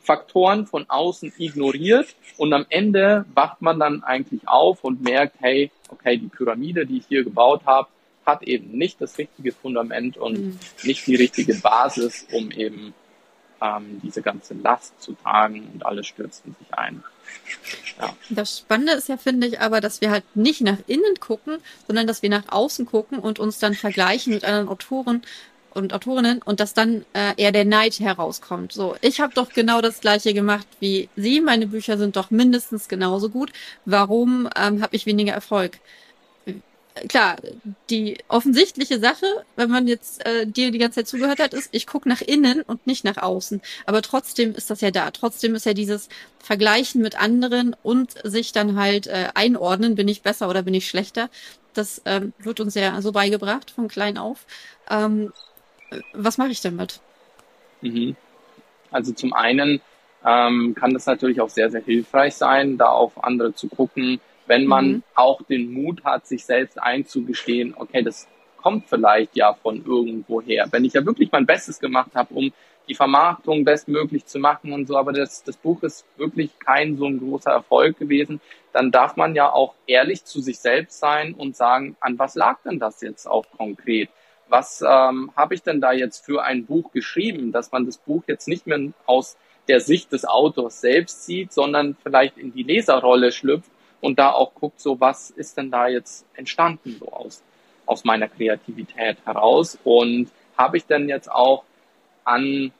Faktoren von außen ignoriert und am Ende wacht man dann eigentlich auf und merkt, hey, okay, die Pyramide, die ich hier gebaut habe, hat eben nicht das richtige Fundament und mhm. nicht die richtige Basis, um eben ähm, diese ganze Last zu tragen und alle stürzen sich ein. Ja. Das Spannende ist ja, finde ich, aber, dass wir halt nicht nach innen gucken, sondern dass wir nach außen gucken und uns dann vergleichen mit anderen Autoren und Autorinnen und dass dann äh, eher der Neid herauskommt. So, ich habe doch genau das gleiche gemacht wie Sie. Meine Bücher sind doch mindestens genauso gut. Warum ähm, habe ich weniger Erfolg? Klar, die offensichtliche Sache, wenn man jetzt äh, dir die ganze Zeit zugehört hat, ist, ich gucke nach innen und nicht nach außen. Aber trotzdem ist das ja da. Trotzdem ist ja dieses Vergleichen mit anderen und sich dann halt äh, einordnen, bin ich besser oder bin ich schlechter. Das ähm, wird uns ja so beigebracht von klein auf. Ähm, was mache ich damit? Mhm. Also zum einen ähm, kann das natürlich auch sehr, sehr hilfreich sein, da auf andere zu gucken, wenn man mhm. auch den Mut hat, sich selbst einzugestehen, okay, das kommt vielleicht ja von irgendwoher. Wenn ich ja wirklich mein Bestes gemacht habe, um die Vermarktung bestmöglich zu machen und so, aber das, das Buch ist wirklich kein so ein großer Erfolg gewesen, dann darf man ja auch ehrlich zu sich selbst sein und sagen, an was lag denn das jetzt auch konkret? Was ähm, habe ich denn da jetzt für ein Buch geschrieben, dass man das Buch jetzt nicht mehr aus der Sicht des Autors selbst sieht, sondern vielleicht in die Leserrolle schlüpft und da auch guckt, so was ist denn da jetzt entstanden so aus, aus meiner Kreativität heraus und habe ich denn jetzt auch an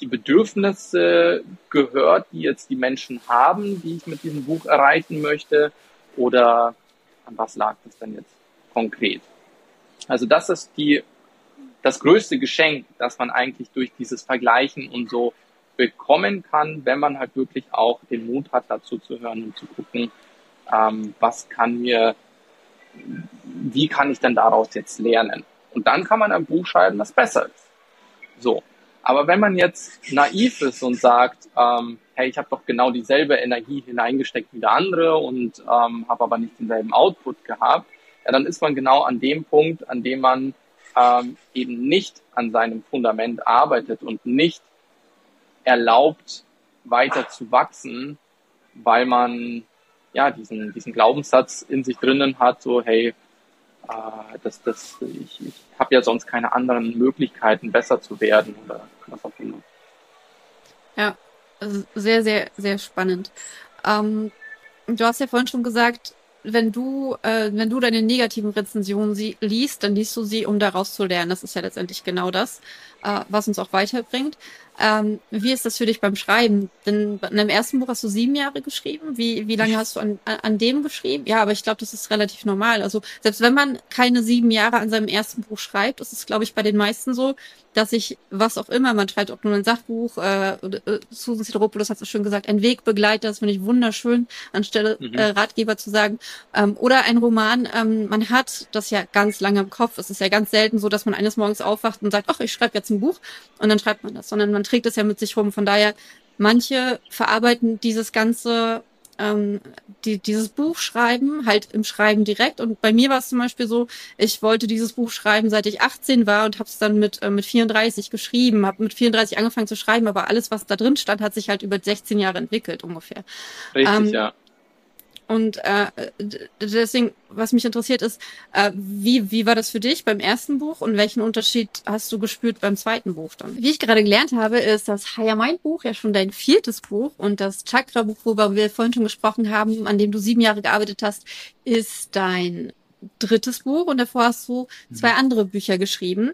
die Bedürfnisse gehört, die jetzt die Menschen haben, die ich mit diesem Buch erreichen möchte? Oder an was lag das denn jetzt konkret? Also das ist die, das größte Geschenk, das man eigentlich durch dieses Vergleichen und so bekommen kann, wenn man halt wirklich auch den Mut hat, dazu zu hören und zu gucken, ähm, was kann mir, wie kann ich denn daraus jetzt lernen? Und dann kann man ein Buch schreiben, das besser ist. So. Aber wenn man jetzt naiv ist und sagt, ähm, hey, ich habe doch genau dieselbe Energie hineingesteckt wie der andere und ähm, habe aber nicht denselben Output gehabt, ja, dann ist man genau an dem Punkt, an dem man ähm, eben nicht an seinem Fundament arbeitet und nicht erlaubt, weiter zu wachsen, weil man ja diesen, diesen Glaubenssatz in sich drinnen hat, so hey, äh, das, das, ich, ich habe ja sonst keine anderen Möglichkeiten, besser zu werden oder was auch immer. Ja, sehr, sehr, sehr spannend. Ähm, du hast ja vorhin schon gesagt, wenn du, äh, wenn du deine negativen Rezensionen sie liest, dann liest du sie, um daraus zu lernen. Das ist ja letztendlich genau das, äh, was uns auch weiterbringt. Ähm, wie ist das für dich beim Schreiben? Denn in deinem ersten Buch hast du sieben Jahre geschrieben. Wie, wie lange hast du an, an dem geschrieben? Ja, aber ich glaube, das ist relativ normal. Also selbst wenn man keine sieben Jahre an seinem ersten Buch schreibt, ist es, glaube ich, bei den meisten so, dass ich, was auch immer, man schreibt auch nur ein Sachbuch, äh, äh, Susan Sideropoulos hat es schon gesagt, ein Wegbegleiter, das finde ich wunderschön, anstelle mhm. äh, Ratgeber zu sagen. Ähm, oder ein Roman, ähm, man hat das ja ganz lange im Kopf. Es ist ja ganz selten so, dass man eines Morgens aufwacht und sagt, ach, ich schreibe jetzt ein Buch und dann schreibt man das, sondern man trägt es ja mit sich rum. Von daher, manche verarbeiten dieses ganze ähm, die, dieses Buch schreiben, halt im Schreiben direkt. Und bei mir war es zum Beispiel so, ich wollte dieses Buch schreiben, seit ich 18 war und habe es dann mit, äh, mit 34 geschrieben, habe mit 34 angefangen zu schreiben, aber alles, was da drin stand, hat sich halt über 16 Jahre entwickelt ungefähr. Richtig, ähm, ja. Und äh, deswegen, was mich interessiert ist, äh, wie, wie war das für dich beim ersten Buch und welchen Unterschied hast du gespürt beim zweiten Buch dann? Wie ich gerade gelernt habe, ist das Higher Mind Buch ja schon dein viertes Buch und das Chakra Buch, worüber wir vorhin schon gesprochen haben, an dem du sieben Jahre gearbeitet hast, ist dein drittes Buch und davor hast du zwei mhm. andere Bücher geschrieben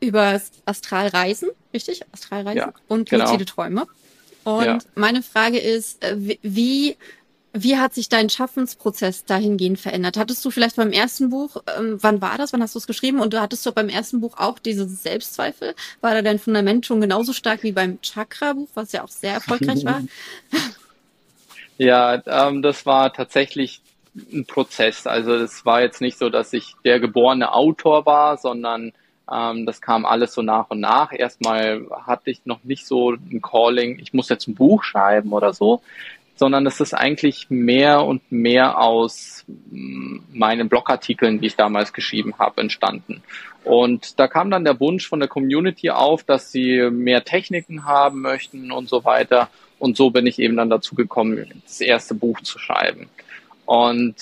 über Astralreisen, richtig? Astralreisen ja, und genau. luzide Träume. Und ja. meine Frage ist, äh, wie wie hat sich dein Schaffensprozess dahingehend verändert? Hattest du vielleicht beim ersten Buch, ähm, wann war das? Wann hast du es geschrieben? Und du hattest du beim ersten Buch auch diese Selbstzweifel? War da dein Fundament schon genauso stark wie beim Chakra-Buch, was ja auch sehr erfolgreich war? <laughs> <laughs> Ja, ähm, das war tatsächlich ein Prozess. Also es war jetzt nicht so, dass ich der geborene Autor war, sondern ähm, das kam alles so nach und nach. Erstmal hatte ich noch nicht so ein Calling, ich muss jetzt ein Buch schreiben oder so, sondern es ist eigentlich mehr und mehr aus mm, meinen Blogartikeln, die ich damals geschrieben habe, entstanden. Und da kam dann der Wunsch von der Community auf, dass sie mehr Techniken haben möchten und so weiter. Und so bin ich eben dann dazu gekommen, das erste Buch zu schreiben. Und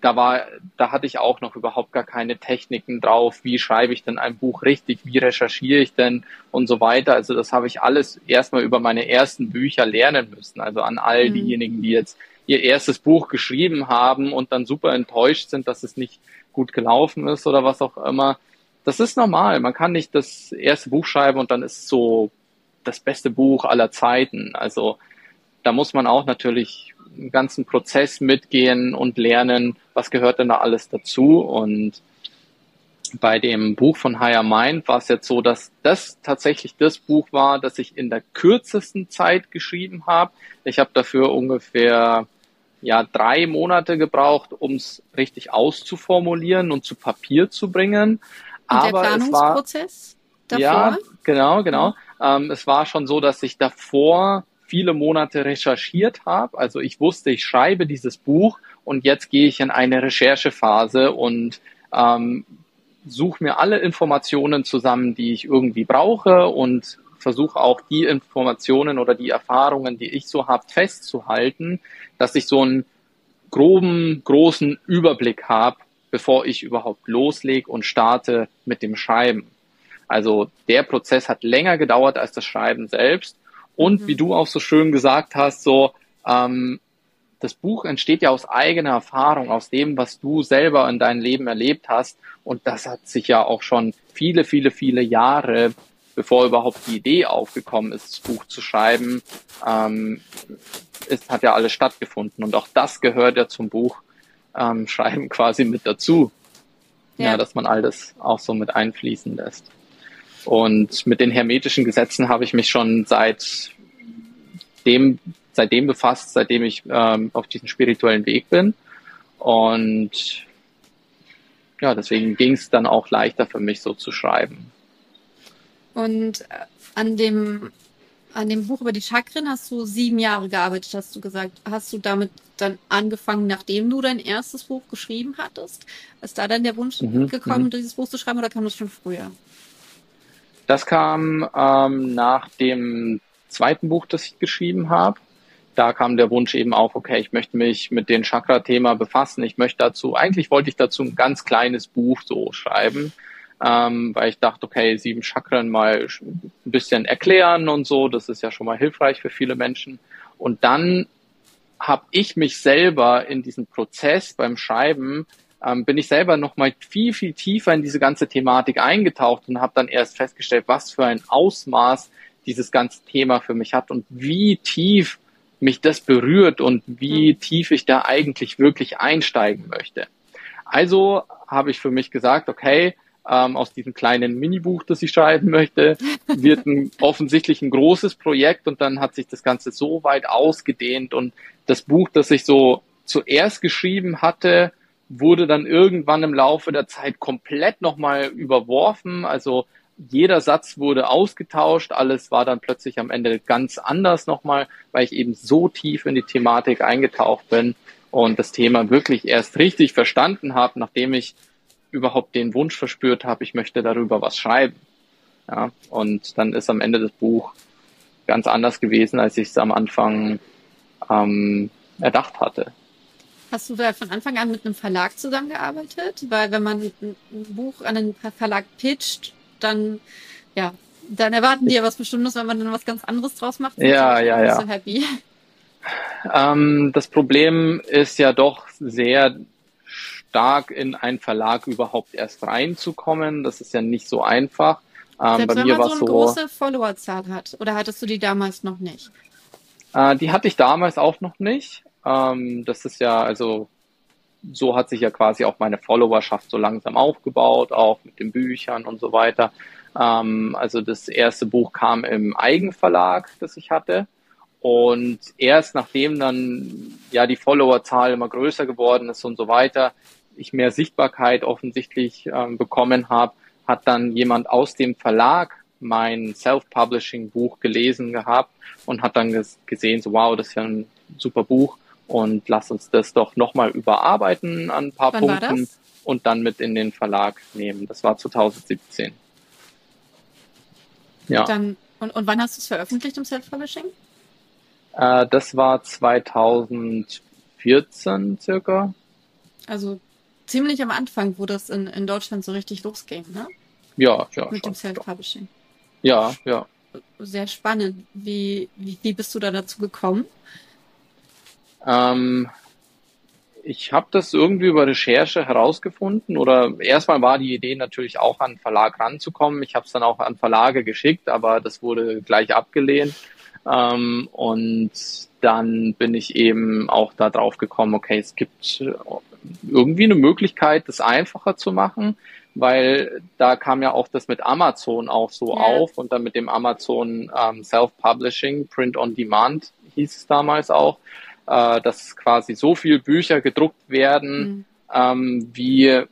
da war, da hatte ich auch noch überhaupt gar keine Techniken drauf. Wie schreibe ich denn ein Buch richtig? Wie recherchiere ich denn und so weiter? Also das habe ich alles erstmal über meine ersten Bücher lernen müssen. Also an all mhm. diejenigen, die jetzt ihr erstes Buch geschrieben haben und dann super enttäuscht sind, dass es nicht gut gelaufen ist oder was auch immer. Das ist normal. Man kann nicht das erste Buch schreiben und dann ist so das beste Buch aller Zeiten. Also da muss man auch natürlich einen ganzen Prozess mitgehen und lernen, was gehört denn da alles dazu. Und bei dem Buch von Higher Mind war es jetzt so, dass das tatsächlich das Buch war, das ich in der kürzesten Zeit geschrieben habe. Ich habe dafür ungefähr ja drei Monate gebraucht, um es richtig auszuformulieren und zu Papier zu bringen. Und Aber der Planungsprozess es war, davor? Ja, genau, genau. Mhm. Ähm, es war schon so, dass ich davor viele Monate recherchiert habe. Also ich wusste, ich schreibe dieses Buch und jetzt gehe ich in eine Recherchephase und ähm, suche mir alle Informationen zusammen, die ich irgendwie brauche und versuche auch die Informationen oder die Erfahrungen, die ich so habe, festzuhalten, dass ich so einen groben, großen Überblick habe, bevor ich überhaupt loslege und starte mit dem Schreiben. Also der Prozess hat länger gedauert als das Schreiben selbst. Und mhm. wie du auch so schön gesagt hast, so ähm, das Buch entsteht ja aus eigener Erfahrung, aus dem, was du selber in deinem Leben erlebt hast. Und das hat sich ja auch schon viele, viele, viele Jahre, bevor überhaupt die Idee aufgekommen ist, das Buch zu schreiben, ähm, ist, hat ja alles stattgefunden. Und auch das gehört ja zum Buch ähm, <laughs> Schreiben quasi mit dazu. Ja. ja, dass man all das auch so mit einfließen lässt. Und mit den hermetischen Gesetzen habe ich mich schon seit dem, seitdem befasst, seitdem ich ähm, auf diesem spirituellen Weg bin. Und ja, deswegen ging es dann auch leichter für mich so zu schreiben. Und äh, an dem, an dem Buch über die Chakren hast du sieben Jahre gearbeitet, hast du gesagt. Hast du damit dann angefangen, nachdem du dein erstes Buch geschrieben hattest? Ist da dann der Wunsch mhm, gekommen, mhm. dieses Buch zu schreiben oder kam das schon früher? Das kam ähm, nach dem zweiten Buch, das ich geschrieben habe. Da kam der Wunsch eben auf, okay, ich möchte mich mit dem Chakra-Thema befassen. Ich möchte dazu, eigentlich wollte ich dazu ein ganz kleines Buch so schreiben, ähm, weil ich dachte, okay, sieben Chakren mal ein bisschen erklären und so, das ist ja schon mal hilfreich für viele Menschen. Und dann habe ich mich selber in diesem Prozess beim Schreiben ähm, bin ich selber noch mal viel, viel tiefer in diese ganze Thematik eingetaucht und habe dann erst festgestellt, was für ein Ausmaß dieses ganze Thema für mich hat und wie tief mich das berührt und wie mhm. tief ich da eigentlich wirklich einsteigen möchte. Also habe ich für mich gesagt, okay, ähm, aus diesem kleinen Minibuch, das ich schreiben möchte, <laughs> wird ein, offensichtlich ein großes Projekt und dann hat sich das Ganze so weit ausgedehnt und das Buch, das ich so zuerst geschrieben hatte, wurde dann irgendwann im Laufe der Zeit komplett nochmal überworfen. Also jeder Satz wurde ausgetauscht, alles war dann plötzlich am Ende ganz anders nochmal, weil ich eben so tief in die Thematik eingetaucht bin und das Thema wirklich erst richtig verstanden habe, nachdem ich überhaupt den Wunsch verspürt habe, ich möchte darüber was schreiben. Ja, und dann ist am Ende das Buch ganz anders gewesen, als ich es am Anfang ähm, erdacht hatte. Hast du da von Anfang an mit einem Verlag zusammengearbeitet? Weil wenn man ein Buch an einen Verlag pitcht, dann, ja, dann erwarten die ja was Bestimmtes, wenn man dann was ganz anderes draus macht. Ja, ja, ja. So happy. <laughs> Ähm, das Problem ist ja doch sehr stark in einen Verlag überhaupt erst reinzukommen. Das ist ja nicht so einfach. Ähm, Selbst bei wenn mir man so eine so, große Followerzahl hat. Oder hattest du die damals noch nicht? Äh, die hatte ich damals auch noch nicht. Ähm, das ist ja, also so hat sich ja quasi auch meine Followerschaft so langsam aufgebaut, auch mit den Büchern und so weiter. Ähm, also das erste Buch kam im Eigenverlag, das ich hatte. Und erst nachdem dann ja die Followerzahl immer größer geworden ist und so weiter, ich mehr Sichtbarkeit offensichtlich ähm, bekommen habe, hat dann jemand aus dem Verlag mein Self-Publishing-Buch gelesen gehabt und hat dann gesehen, so wow, das ist ja ein super Buch und lass uns das doch nochmal überarbeiten an ein paar Wann Punkten und dann mit in den Verlag nehmen. Das war 2017. Ja. Dann, und, und wann hast du es veröffentlicht im Self-Publishing? Äh, das war 2014 circa. Also ziemlich am Anfang, wo das in, in Deutschland so richtig losging, ne? Ja, ja. Mit dem Self-Publishing. Ja, ja. Sehr spannend. Wie, wie, wie bist du da dazu gekommen? Ähm, ich habe das irgendwie über Recherche herausgefunden oder erstmal war die Idee natürlich auch an Verlag ranzukommen. Ich habe es dann auch an Verlage geschickt, aber das wurde gleich abgelehnt. Ähm, und dann bin ich eben auch da drauf gekommen, okay, es gibt irgendwie eine Möglichkeit, das einfacher zu machen, weil da kam ja auch das mit Amazon auch so ja. auf und dann mit dem Amazon ähm, Self-Publishing, Print on Demand hieß es damals auch äh, dass quasi so viel Bücher gedruckt werden, mhm. ähm, wie,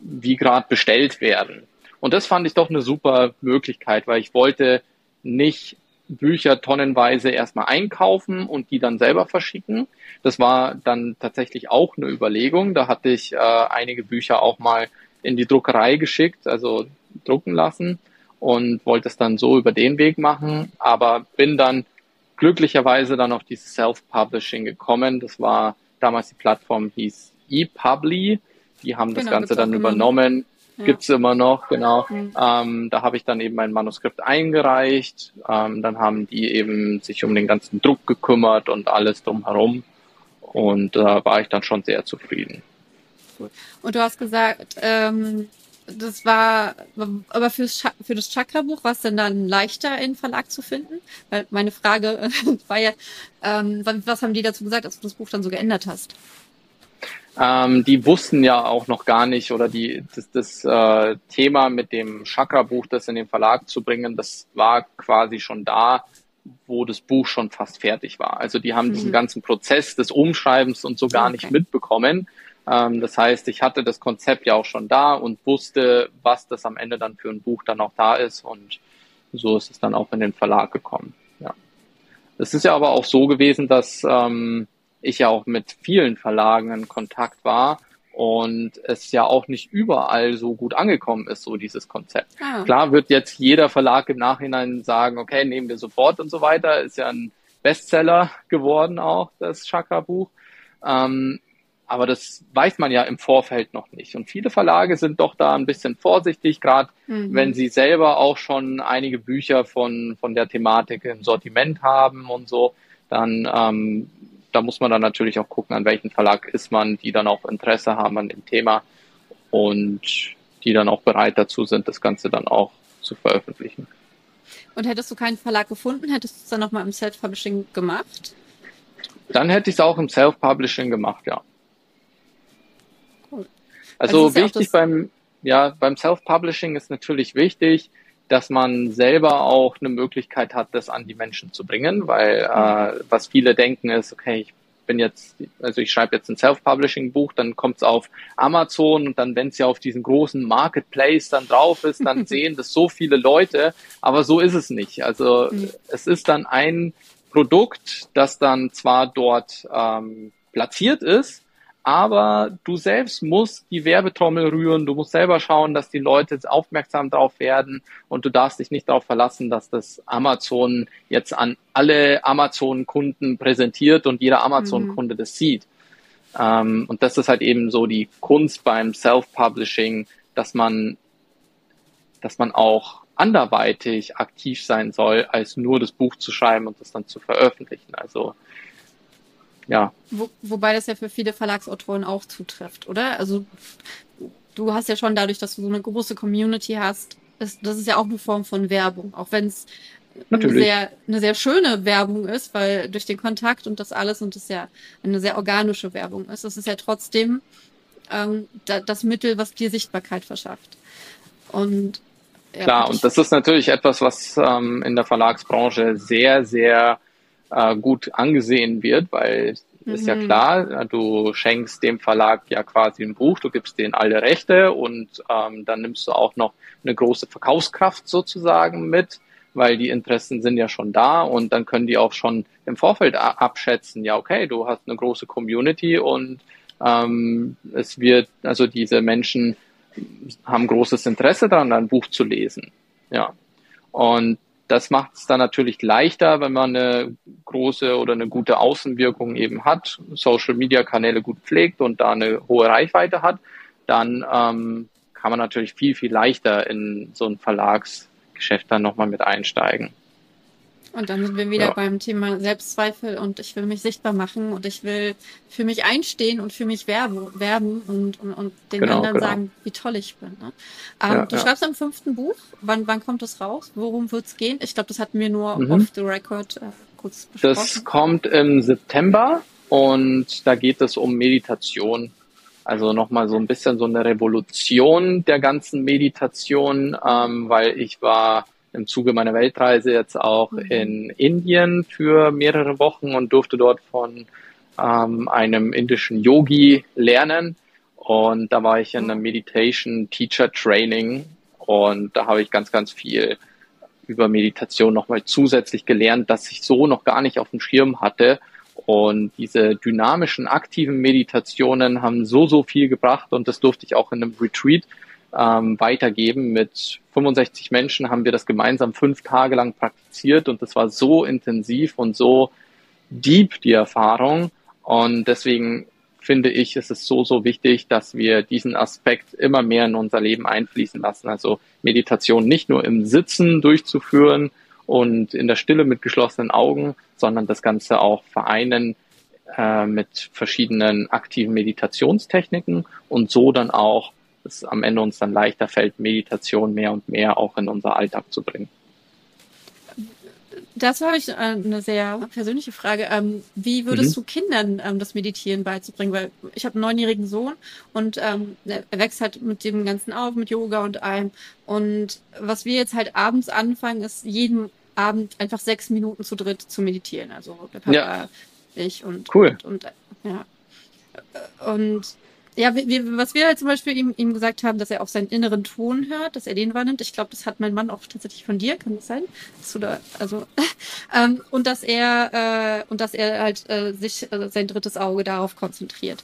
wie gerade bestellt werden. Und das fand ich doch eine super Möglichkeit, weil ich wollte nicht Bücher tonnenweise erstmal einkaufen und die dann selber verschicken. Das war dann tatsächlich auch eine Überlegung. Da hatte ich äh, einige Bücher auch mal in die Druckerei geschickt, also drucken lassen und wollte es dann so über den Weg machen, aber bin dann glücklicherweise dann auf dieses Self-Publishing gekommen. Das war damals die Plattform hieß ePubli. Die haben das genau, Ganze dann übernommen. Ja. Gibt's immer noch, genau. Mhm. Ähm, da habe ich dann eben mein Manuskript eingereicht. Ähm, dann haben die eben sich um den ganzen Druck gekümmert und alles drumherum. Und da äh, war ich dann schon sehr zufrieden. Und du hast gesagt, ähm, das war, aber fürs, für das Chakra-Buch war es denn dann leichter, in Verlag zu finden? Weil meine Frage <laughs> war ja, ähm, was haben die dazu gesagt, dass du das Buch dann so geändert hast? Ähm, die wussten ja auch noch gar nicht oder die, das, das äh, Thema mit dem Chakra-Buch, das in den Verlag zu bringen, das war quasi schon da, wo das Buch schon fast fertig war. Also die haben mhm. diesen ganzen Prozess des Umschreibens und so gar okay. nicht mitbekommen. Ähm, das heißt, ich hatte das Konzept ja auch schon da und wusste, was das am Ende dann für ein Buch dann auch da ist und so ist es dann auch in den Verlag gekommen. Ja. Es ist ja aber auch so gewesen, dass ähm, ich ja auch mit vielen Verlagen in Kontakt war und es ja auch nicht überall so gut angekommen ist, so dieses Konzept. Ah. Klar wird jetzt jeder Verlag im Nachhinein sagen, okay, nehmen wir sofort und so weiter, ist ja ein Bestseller geworden auch, das Chakra-Buch. Ähm, aber das weiß man ja im Vorfeld noch nicht. Und viele Verlage sind doch da ein bisschen vorsichtig, gerade mhm. wenn sie selber auch schon einige Bücher von, von der Thematik im Sortiment haben und so. Dann ähm, da muss man dann natürlich auch gucken, an welchen Verlag ist man, die dann auch Interesse haben an dem Thema und die dann auch bereit dazu sind, das Ganze dann auch zu veröffentlichen. Und hättest du keinen Verlag gefunden, hättest du es dann nochmal im Self-Publishing gemacht? Dann hätte ich es auch im Self-Publishing gemacht, ja. Also, also wichtig ja beim, ja, beim Self-Publishing ist natürlich wichtig, dass man selber auch eine Möglichkeit hat, das an die Menschen zu bringen, weil äh, was viele denken ist, okay, ich bin jetzt, also ich schreibe jetzt ein Self-Publishing-Buch, dann kommt es auf Amazon und dann, wenn es ja auf diesen großen Marketplace dann drauf ist, dann <laughs> sehen das so viele Leute, aber so ist es nicht. Also mhm. es ist dann ein Produkt, das dann zwar dort ähm, platziert ist, aber du selbst musst die Werbetrommel rühren, du musst selber schauen, dass die Leute aufmerksam darauf werden und du darfst dich nicht darauf verlassen, dass das Amazon jetzt an alle Amazon-Kunden präsentiert und jeder Amazon-Kunde mhm. das sieht. Ähm, und das ist halt eben so die Kunst beim Self-Publishing, dass man, dass man auch anderweitig aktiv sein soll, als nur das Buch zu schreiben und das dann zu veröffentlichen. Also ja. Wo, wobei das ja für viele Verlagsautoren auch zutrifft, oder? Also du hast ja schon dadurch, dass du so eine große Community hast, ist, das ist ja auch eine Form von Werbung, auch wenn es eine sehr, eine sehr schöne Werbung ist, weil durch den Kontakt und das alles und das ja eine sehr organische Werbung ist. Das ist ja trotzdem ähm, da, das Mittel, was dir Sichtbarkeit verschafft. Und ja, Klar, und das ist natürlich etwas, was ähm, in der Verlagsbranche sehr, sehr äh, gut angesehen wird, weil mhm. ist ja mhm. klar, du schenkst dem Verlag ja quasi ein Buch, du gibst denen alle Rechte und ähm, dann nimmst du auch noch eine große Verkaufskraft sozusagen mit, weil die Interessen sind ja schon da und dann können die auch schon im Vorfeld abschätzen, ja okay, du hast eine große Community und ähm, es wird, also diese Menschen haben großes Interesse daran, ein Buch zu lesen. Ja. Und das macht es dann natürlich leichter, wenn man eine große oder eine gute Außenwirkung eben hat, Social-Media-Kanäle gut pflegt und da eine hohe Reichweite hat, dann ähm, kann man natürlich viel, viel leichter in so ein Verlagsgeschäft dann nochmal mit einsteigen. Und dann sind wir wieder ja. beim Thema Selbstzweifel und ich will mich sichtbar machen und ich will für mich einstehen und für mich werben, werben und, und, und den genau, anderen genau. sagen, wie toll ich bin. Ne? Ähm, ja, du ja. schreibst am fünften Buch. Wann, wann kommt es raus? Worum wird es gehen? Ich glaube, das hatten wir nur mhm. off the record äh, kurz besprochen. Das kommt im September und da geht es um Meditation. Also nochmal so ein bisschen so eine Revolution der ganzen Meditation, ähm, weil ich war im Zuge meiner Weltreise jetzt auch mhm. in Indien für mehrere Wochen und durfte dort von ähm, einem indischen Yogi lernen. Und da war ich in einem Meditation Teacher Training und da habe ich ganz, ganz viel über Meditation nochmal zusätzlich gelernt, dass ich so noch gar nicht auf dem Schirm hatte. Und diese dynamischen, aktiven Meditationen haben so, so viel gebracht und das durfte ich auch in einem Retreat ähm, weitergeben. Mit 65 Menschen haben wir das gemeinsam fünf Tage lang praktiziert und das war so intensiv und so deep, die Erfahrung. Und deswegen finde ich, ist es so, so wichtig, dass wir diesen Aspekt immer mehr in unser Leben einfließen lassen. Also Meditation nicht nur im Sitzen durchzuführen und in der Stille mit geschlossenen Augen, sondern das Ganze auch vereinen äh, mit verschiedenen aktiven Meditationstechniken und so dann auch es am Ende uns dann leichter fällt, Meditation mehr und mehr auch in unser Alltag zu bringen. Dazu habe ich eine sehr persönliche Frage. Ähm, wie würdest mhm. du Kindern ähm, das Meditieren beizubringen? Weil ich habe einen neunjährigen Sohn und ähm, er wächst halt mit dem Ganzen auf, mit Yoga und allem. Und was wir jetzt halt abends anfangen, ist jeden Abend einfach sechs Minuten zu dritt zu meditieren. Also der Papa, ja. ich und, cool. und, und ja. Und ja, wir, was wir halt zum Beispiel ihm, ihm gesagt haben, dass er auf seinen inneren Ton hört, dass er den wahrnimmt. Ich glaube, das hat mein Mann auch tatsächlich von dir, kann das sein? Dass da, also <laughs> ähm, und dass er äh, und dass er halt äh, sich äh, sein drittes Auge darauf konzentriert.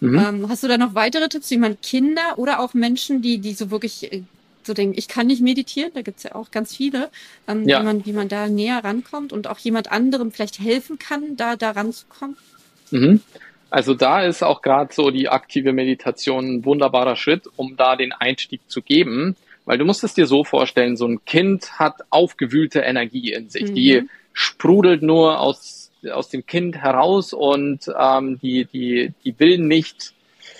Mhm. Ähm, hast du da noch weitere Tipps, wie man Kinder oder auch Menschen, die die so wirklich äh, so denken, ich kann nicht meditieren, da gibt's ja auch ganz viele, ähm, ja. wie, man, wie man da näher rankommt und auch jemand anderem vielleicht helfen kann, da da ranzukommen? Mhm. Also da ist auch gerade so die aktive Meditation ein wunderbarer Schritt, um da den Einstieg zu geben. Weil du musst es dir so vorstellen, so ein Kind hat aufgewühlte Energie in sich. Mhm. Die sprudelt nur aus, aus dem Kind heraus und ähm, die, die, die will nicht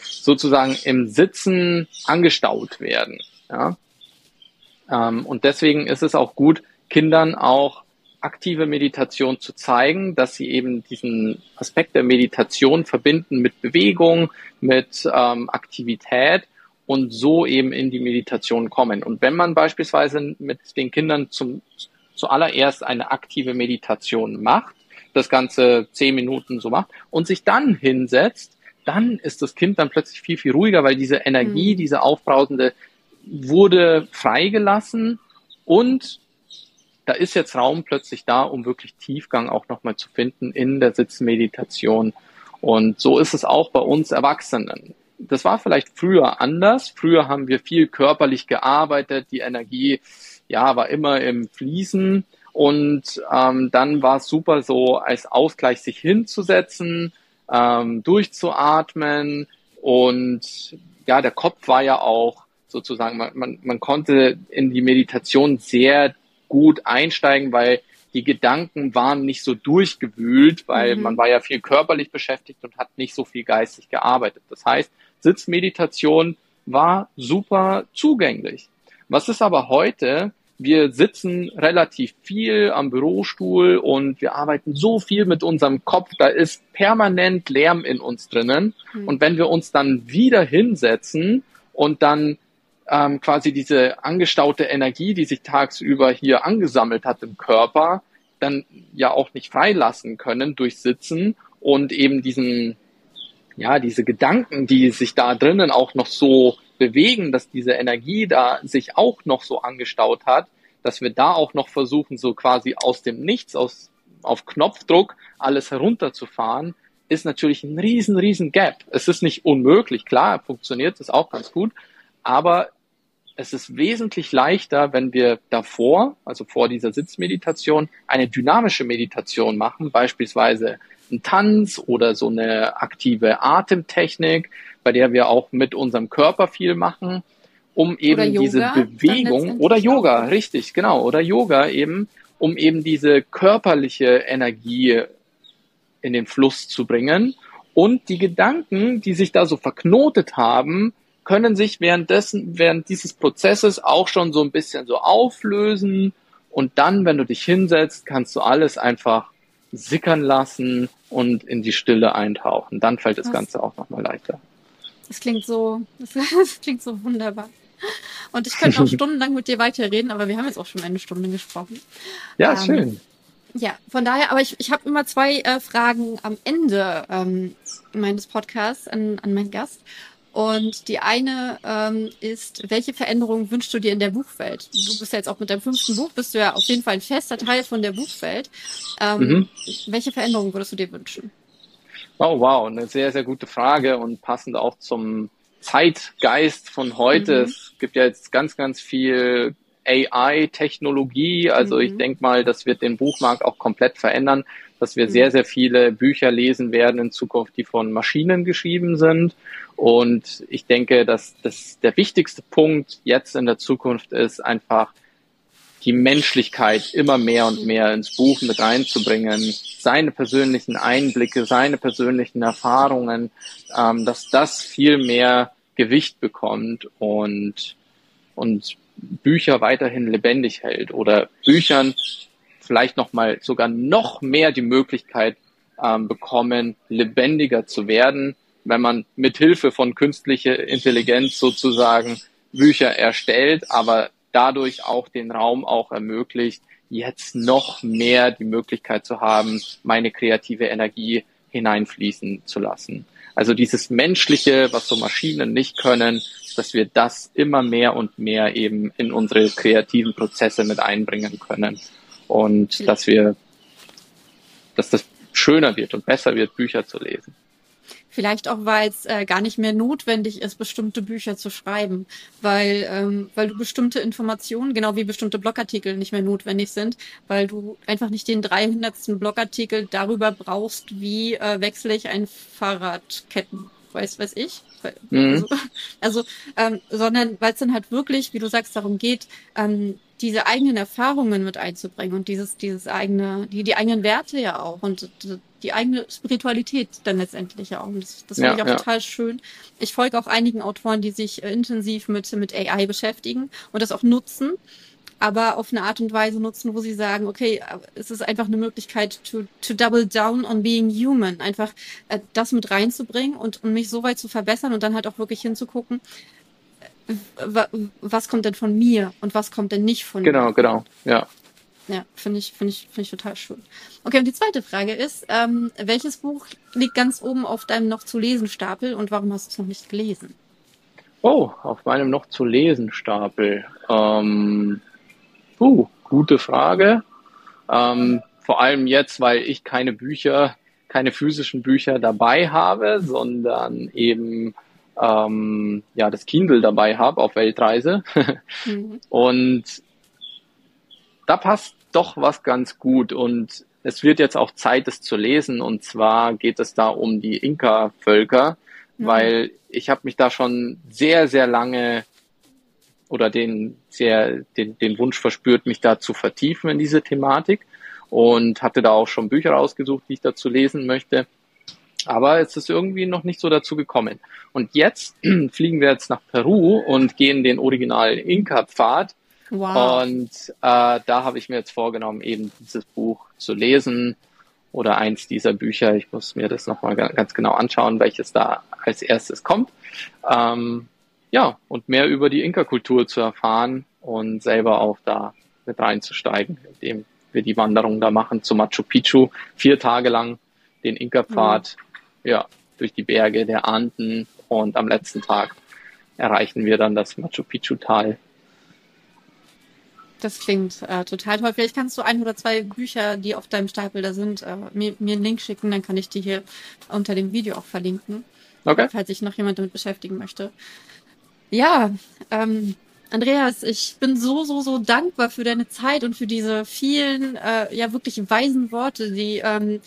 sozusagen im Sitzen angestaut werden. Ja? Ähm, und deswegen ist es auch gut, Kindern auch aktive Meditation zu zeigen, dass sie eben diesen Aspekt der Meditation verbinden mit Bewegung, mit ähm, Aktivität und so eben in die Meditation kommen. Und wenn man beispielsweise mit den Kindern zum, zuallererst eine aktive Meditation macht, das Ganze zehn Minuten so macht und sich dann hinsetzt, dann ist das Kind dann plötzlich viel, viel ruhiger, weil diese Energie, mhm. diese aufbrausende wurde freigelassen und da ist jetzt Raum plötzlich da, um wirklich Tiefgang auch nochmal zu finden in der Sitzmeditation. Und so ist es auch bei uns Erwachsenen. Das war vielleicht früher anders. Früher haben wir viel körperlich gearbeitet. Die Energie, ja, war immer im Fließen. Und ähm, dann war es super so, als Ausgleich sich hinzusetzen, ähm, durchzuatmen. Und ja, der Kopf war ja auch sozusagen, man, man, man konnte in die Meditation sehr gut einsteigen, weil die Gedanken waren nicht so durchgewühlt, weil mhm. man war ja viel körperlich beschäftigt und hat nicht so viel geistig gearbeitet. Das heißt, Sitzmeditation war super zugänglich. Was ist aber heute? Wir sitzen relativ viel am Bürostuhl und wir arbeiten so viel mit unserem Kopf, da ist permanent Lärm in uns drinnen. Mhm. Und wenn wir uns dann wieder hinsetzen und dann ähm, quasi diese angestaute Energie, die sich tagsüber hier angesammelt hat im Körper, dann ja auch nicht freilassen können durch Sitzen und eben diesen, ja, diese Gedanken, die sich da drinnen auch noch so bewegen, dass diese Energie da sich auch noch so angestaut hat, dass wir da auch noch versuchen, so quasi aus dem Nichts, aus, auf Knopfdruck alles herunterzufahren, ist natürlich ein riesen, riesen Gap. Es ist nicht unmöglich, klar, funktioniert das auch ganz gut, aber es ist wesentlich leichter, wenn wir davor, also vor dieser Sitzmeditation, eine dynamische Meditation machen, beispielsweise einen Tanz oder so eine aktive Atemtechnik, bei der wir auch mit unserem Körper viel machen, um eben diese Bewegung oder Yoga, auch. richtig, genau, oder Yoga eben, um eben diese körperliche Energie in den Fluss zu bringen und die Gedanken, die sich da so verknotet haben, können sich währenddessen, während dieses Prozesses auch schon so ein bisschen so auflösen. Und dann, wenn du dich hinsetzt, kannst du alles einfach sickern lassen und in die Stille eintauchen. Dann fällt das Was? Ganze auch nochmal leichter. Das klingt so, das, <laughs> das klingt so wunderbar. Und ich könnte noch <laughs> stundenlang mit dir weiterreden, aber wir haben jetzt auch schon eine Stunde gesprochen. Ja, ähm, schön. Ja, von daher, aber ich, ich habe immer zwei äh, Fragen am Ende ähm, meines Podcasts an, an meinen Gast. Und die eine ähm, ist, welche Veränderungen wünschst du dir in der Buchwelt? Du bist ja jetzt auch mit deinem fünften Buch, bist du ja auf jeden Fall ein fester Teil von der Buchwelt. Ähm, mhm. Welche Veränderungen würdest du dir wünschen? Oh, wow, eine sehr, sehr gute Frage und passend auch zum Zeitgeist von heute. Mhm. Es gibt ja jetzt ganz, ganz viel AI-Technologie. Also mhm. ich denke mal, das wird den Buchmarkt auch komplett verändern, dass wir mhm. sehr, sehr viele Bücher lesen werden in Zukunft, die von Maschinen geschrieben sind. Und ich denke, dass das der wichtigste Punkt jetzt in der Zukunft ist, einfach die Menschlichkeit immer mehr und mehr ins Buch mit reinzubringen, seine persönlichen Einblicke, seine persönlichen Erfahrungen, ähm, dass das viel mehr Gewicht bekommt und, und Bücher weiterhin lebendig hält oder Büchern vielleicht noch mal sogar noch mehr die Möglichkeit ähm, bekommen, lebendiger zu werden, wenn man mit Hilfe von künstlicher Intelligenz sozusagen Bücher erstellt, aber dadurch auch den Raum auch ermöglicht, jetzt noch mehr die Möglichkeit zu haben, meine kreative Energie hineinfließen zu lassen. Also dieses Menschliche, was so Maschinen nicht können, dass wir das immer mehr und mehr eben in unsere kreativen Prozesse mit einbringen können. Und dass wir, dass das schöner wird und besser wird, Bücher zu lesen. Vielleicht auch, weil es äh, gar nicht mehr notwendig ist, bestimmte Bücher zu schreiben, weil, ähm, weil du bestimmte Informationen, genau wie bestimmte Blogartikel nicht mehr notwendig sind, weil du einfach nicht den 300. Blogartikel darüber brauchst, wie äh, wechsle ich ein Fahrradketten weiß, weiß ich. Mhm. Also, also ähm, sondern weil es dann halt wirklich, wie du sagst, darum geht, ähm, diese eigenen Erfahrungen mit einzubringen und dieses, dieses eigene, die, die eigenen Werte ja auch und die eigene Spiritualität dann letztendlich ja auch. Und das, das finde ja, ich auch ja. total schön. Ich folge auch einigen Autoren, die sich äh, intensiv mit, mit AI beschäftigen und das auch nutzen aber auf eine Art und Weise nutzen, wo sie sagen, okay, es ist einfach eine Möglichkeit to, to double down on being human, einfach äh, das mit reinzubringen und, und mich so weit zu verbessern und dann halt auch wirklich hinzugucken, äh, was kommt denn von mir und was kommt denn nicht von genau, mir. Genau, genau, ja. Ja, finde ich, finde ich, finde ich total schön. Okay, und die zweite Frage ist, ähm, welches Buch liegt ganz oben auf deinem noch zu lesen Stapel und warum hast du es noch nicht gelesen? Oh, auf meinem noch zu lesen Stapel. Ähm, Uh, gute Frage. Ähm, vor allem jetzt, weil ich keine Bücher, keine physischen Bücher dabei habe, sondern eben ähm, ja das Kindle dabei habe auf Weltreise. mhm. <laughs> Und da passt doch was ganz gut und es wird jetzt auch Zeit, es zu lesen. Und zwar geht es da um die Inka-Völker, mhm. weil ich habe mich da schon sehr, sehr lange oder den, sehr, den, den Wunsch verspürt, mich da zu vertiefen in diese Thematik und hatte da auch schon Bücher ausgesucht, die ich dazu lesen möchte. Aber es ist irgendwie noch nicht so dazu gekommen. Und jetzt <clears throat> fliegen wir jetzt nach Peru und gehen den originalen Inka-Pfad. Wow. Und äh, da habe ich mir jetzt vorgenommen, eben dieses Buch zu lesen oder eins dieser Bücher. Ich muss mir das nochmal ganz genau anschauen, welches da als erstes kommt. Ähm, ja, und mehr über die Inka-Kultur zu erfahren und selber auch da mit reinzusteigen, indem wir die Wanderung da machen zu Machu Picchu, vier Tage lang den Inka-Pfad, mhm. Ja, durch die Berge der Anden und am letzten Tag erreichen wir dann das Machu Picchu-Tal. Das klingt äh, total toll. Vielleicht kannst du ein oder zwei Bücher, die auf deinem Stapel da sind, äh, mir, mir einen Link schicken, dann kann ich die hier unter dem Video auch verlinken. Okay. Falls sich noch jemand damit beschäftigen möchte. Ja, ähm, Andreas, ich bin so, so, so dankbar für deine Zeit und für diese vielen, äh, ja wirklich weisen Worte, die, ähm,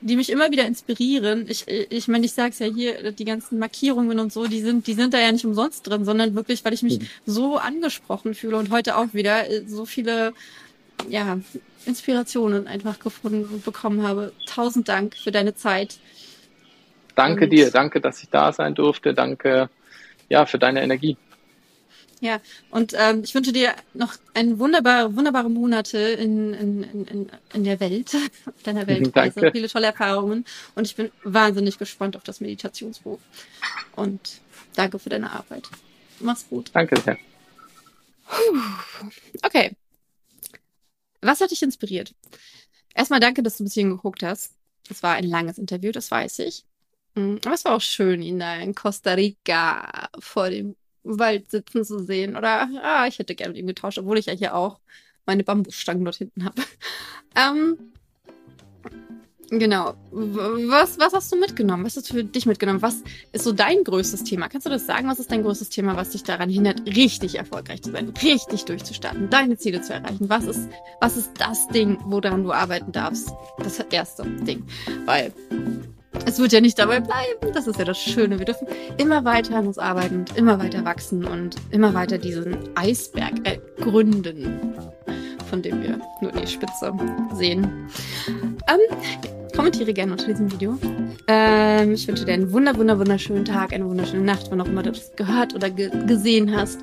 die mich immer wieder inspirieren. Ich, ich meine, ich sag's ja hier, die ganzen Markierungen und so, die sind, die sind da ja nicht umsonst drin, sondern wirklich, weil ich mich mhm. so angesprochen fühle und heute auch wieder äh, so viele, ja, Inspirationen einfach gefunden und bekommen habe. Tausend Dank für deine Zeit. Danke und dir, danke, dass ich da sein durfte, danke ja, für deine Energie. Ja, und ähm, ich wünsche dir noch ein wunderbare, wunderbare Monate in, in, in, in der Welt, deiner <laughs> Weltreise. Danke. Viele tolle Erfahrungen. Und ich bin wahnsinnig gespannt auf das Meditationsbuch. Und danke für deine Arbeit. Mach's gut. Danke sehr. Okay. Was hat dich inspiriert? Erstmal danke, dass du ein bisschen geguckt hast. Es war ein langes Interview, das weiß ich. Mhm, aber es war auch schön, ihn da in Costa Rica vor dem Wald sitzen zu sehen. Oder ah, ich hätte gerne mit ihm getauscht, obwohl ich ja hier auch meine Bambusstangen dort hinten habe. <laughs> ähm, genau. Was, was hast du mitgenommen? Was du für dich mitgenommen? Was ist so dein größtes Thema? Kannst du das sagen? Was ist dein größtes Thema, was dich daran hindert, richtig erfolgreich zu sein, richtig durchzustarten, deine Ziele zu erreichen? Was ist, was ist das Ding, woran du arbeiten darfst? Das erste Ding. Weil es wird ja nicht dabei bleiben. Das ist ja das Schöne. Wir dürfen immer weiter an uns arbeiten und immer weiter wachsen und immer weiter diesen Eisberg ergründen, von dem wir nur die Spitze sehen. Ähm, kommentiere gerne unter diesem Video. Ähm, ich wünsche dir einen wunder, wunder, wunderschönen Tag, eine wunderschöne Nacht, wann auch immer du das gehört oder ge gesehen hast.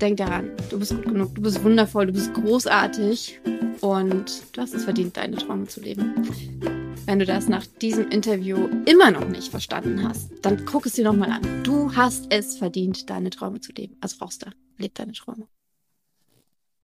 Denk daran, du bist gut genug, du bist wundervoll, du bist großartig und du hast es verdient, deine Träume zu leben. Wenn du das nach diesem Interview immer noch nicht verstanden hast, dann guck es dir nochmal an. Du hast es verdient, deine Träume zu leben. Also brauchst du, leb deine Träume.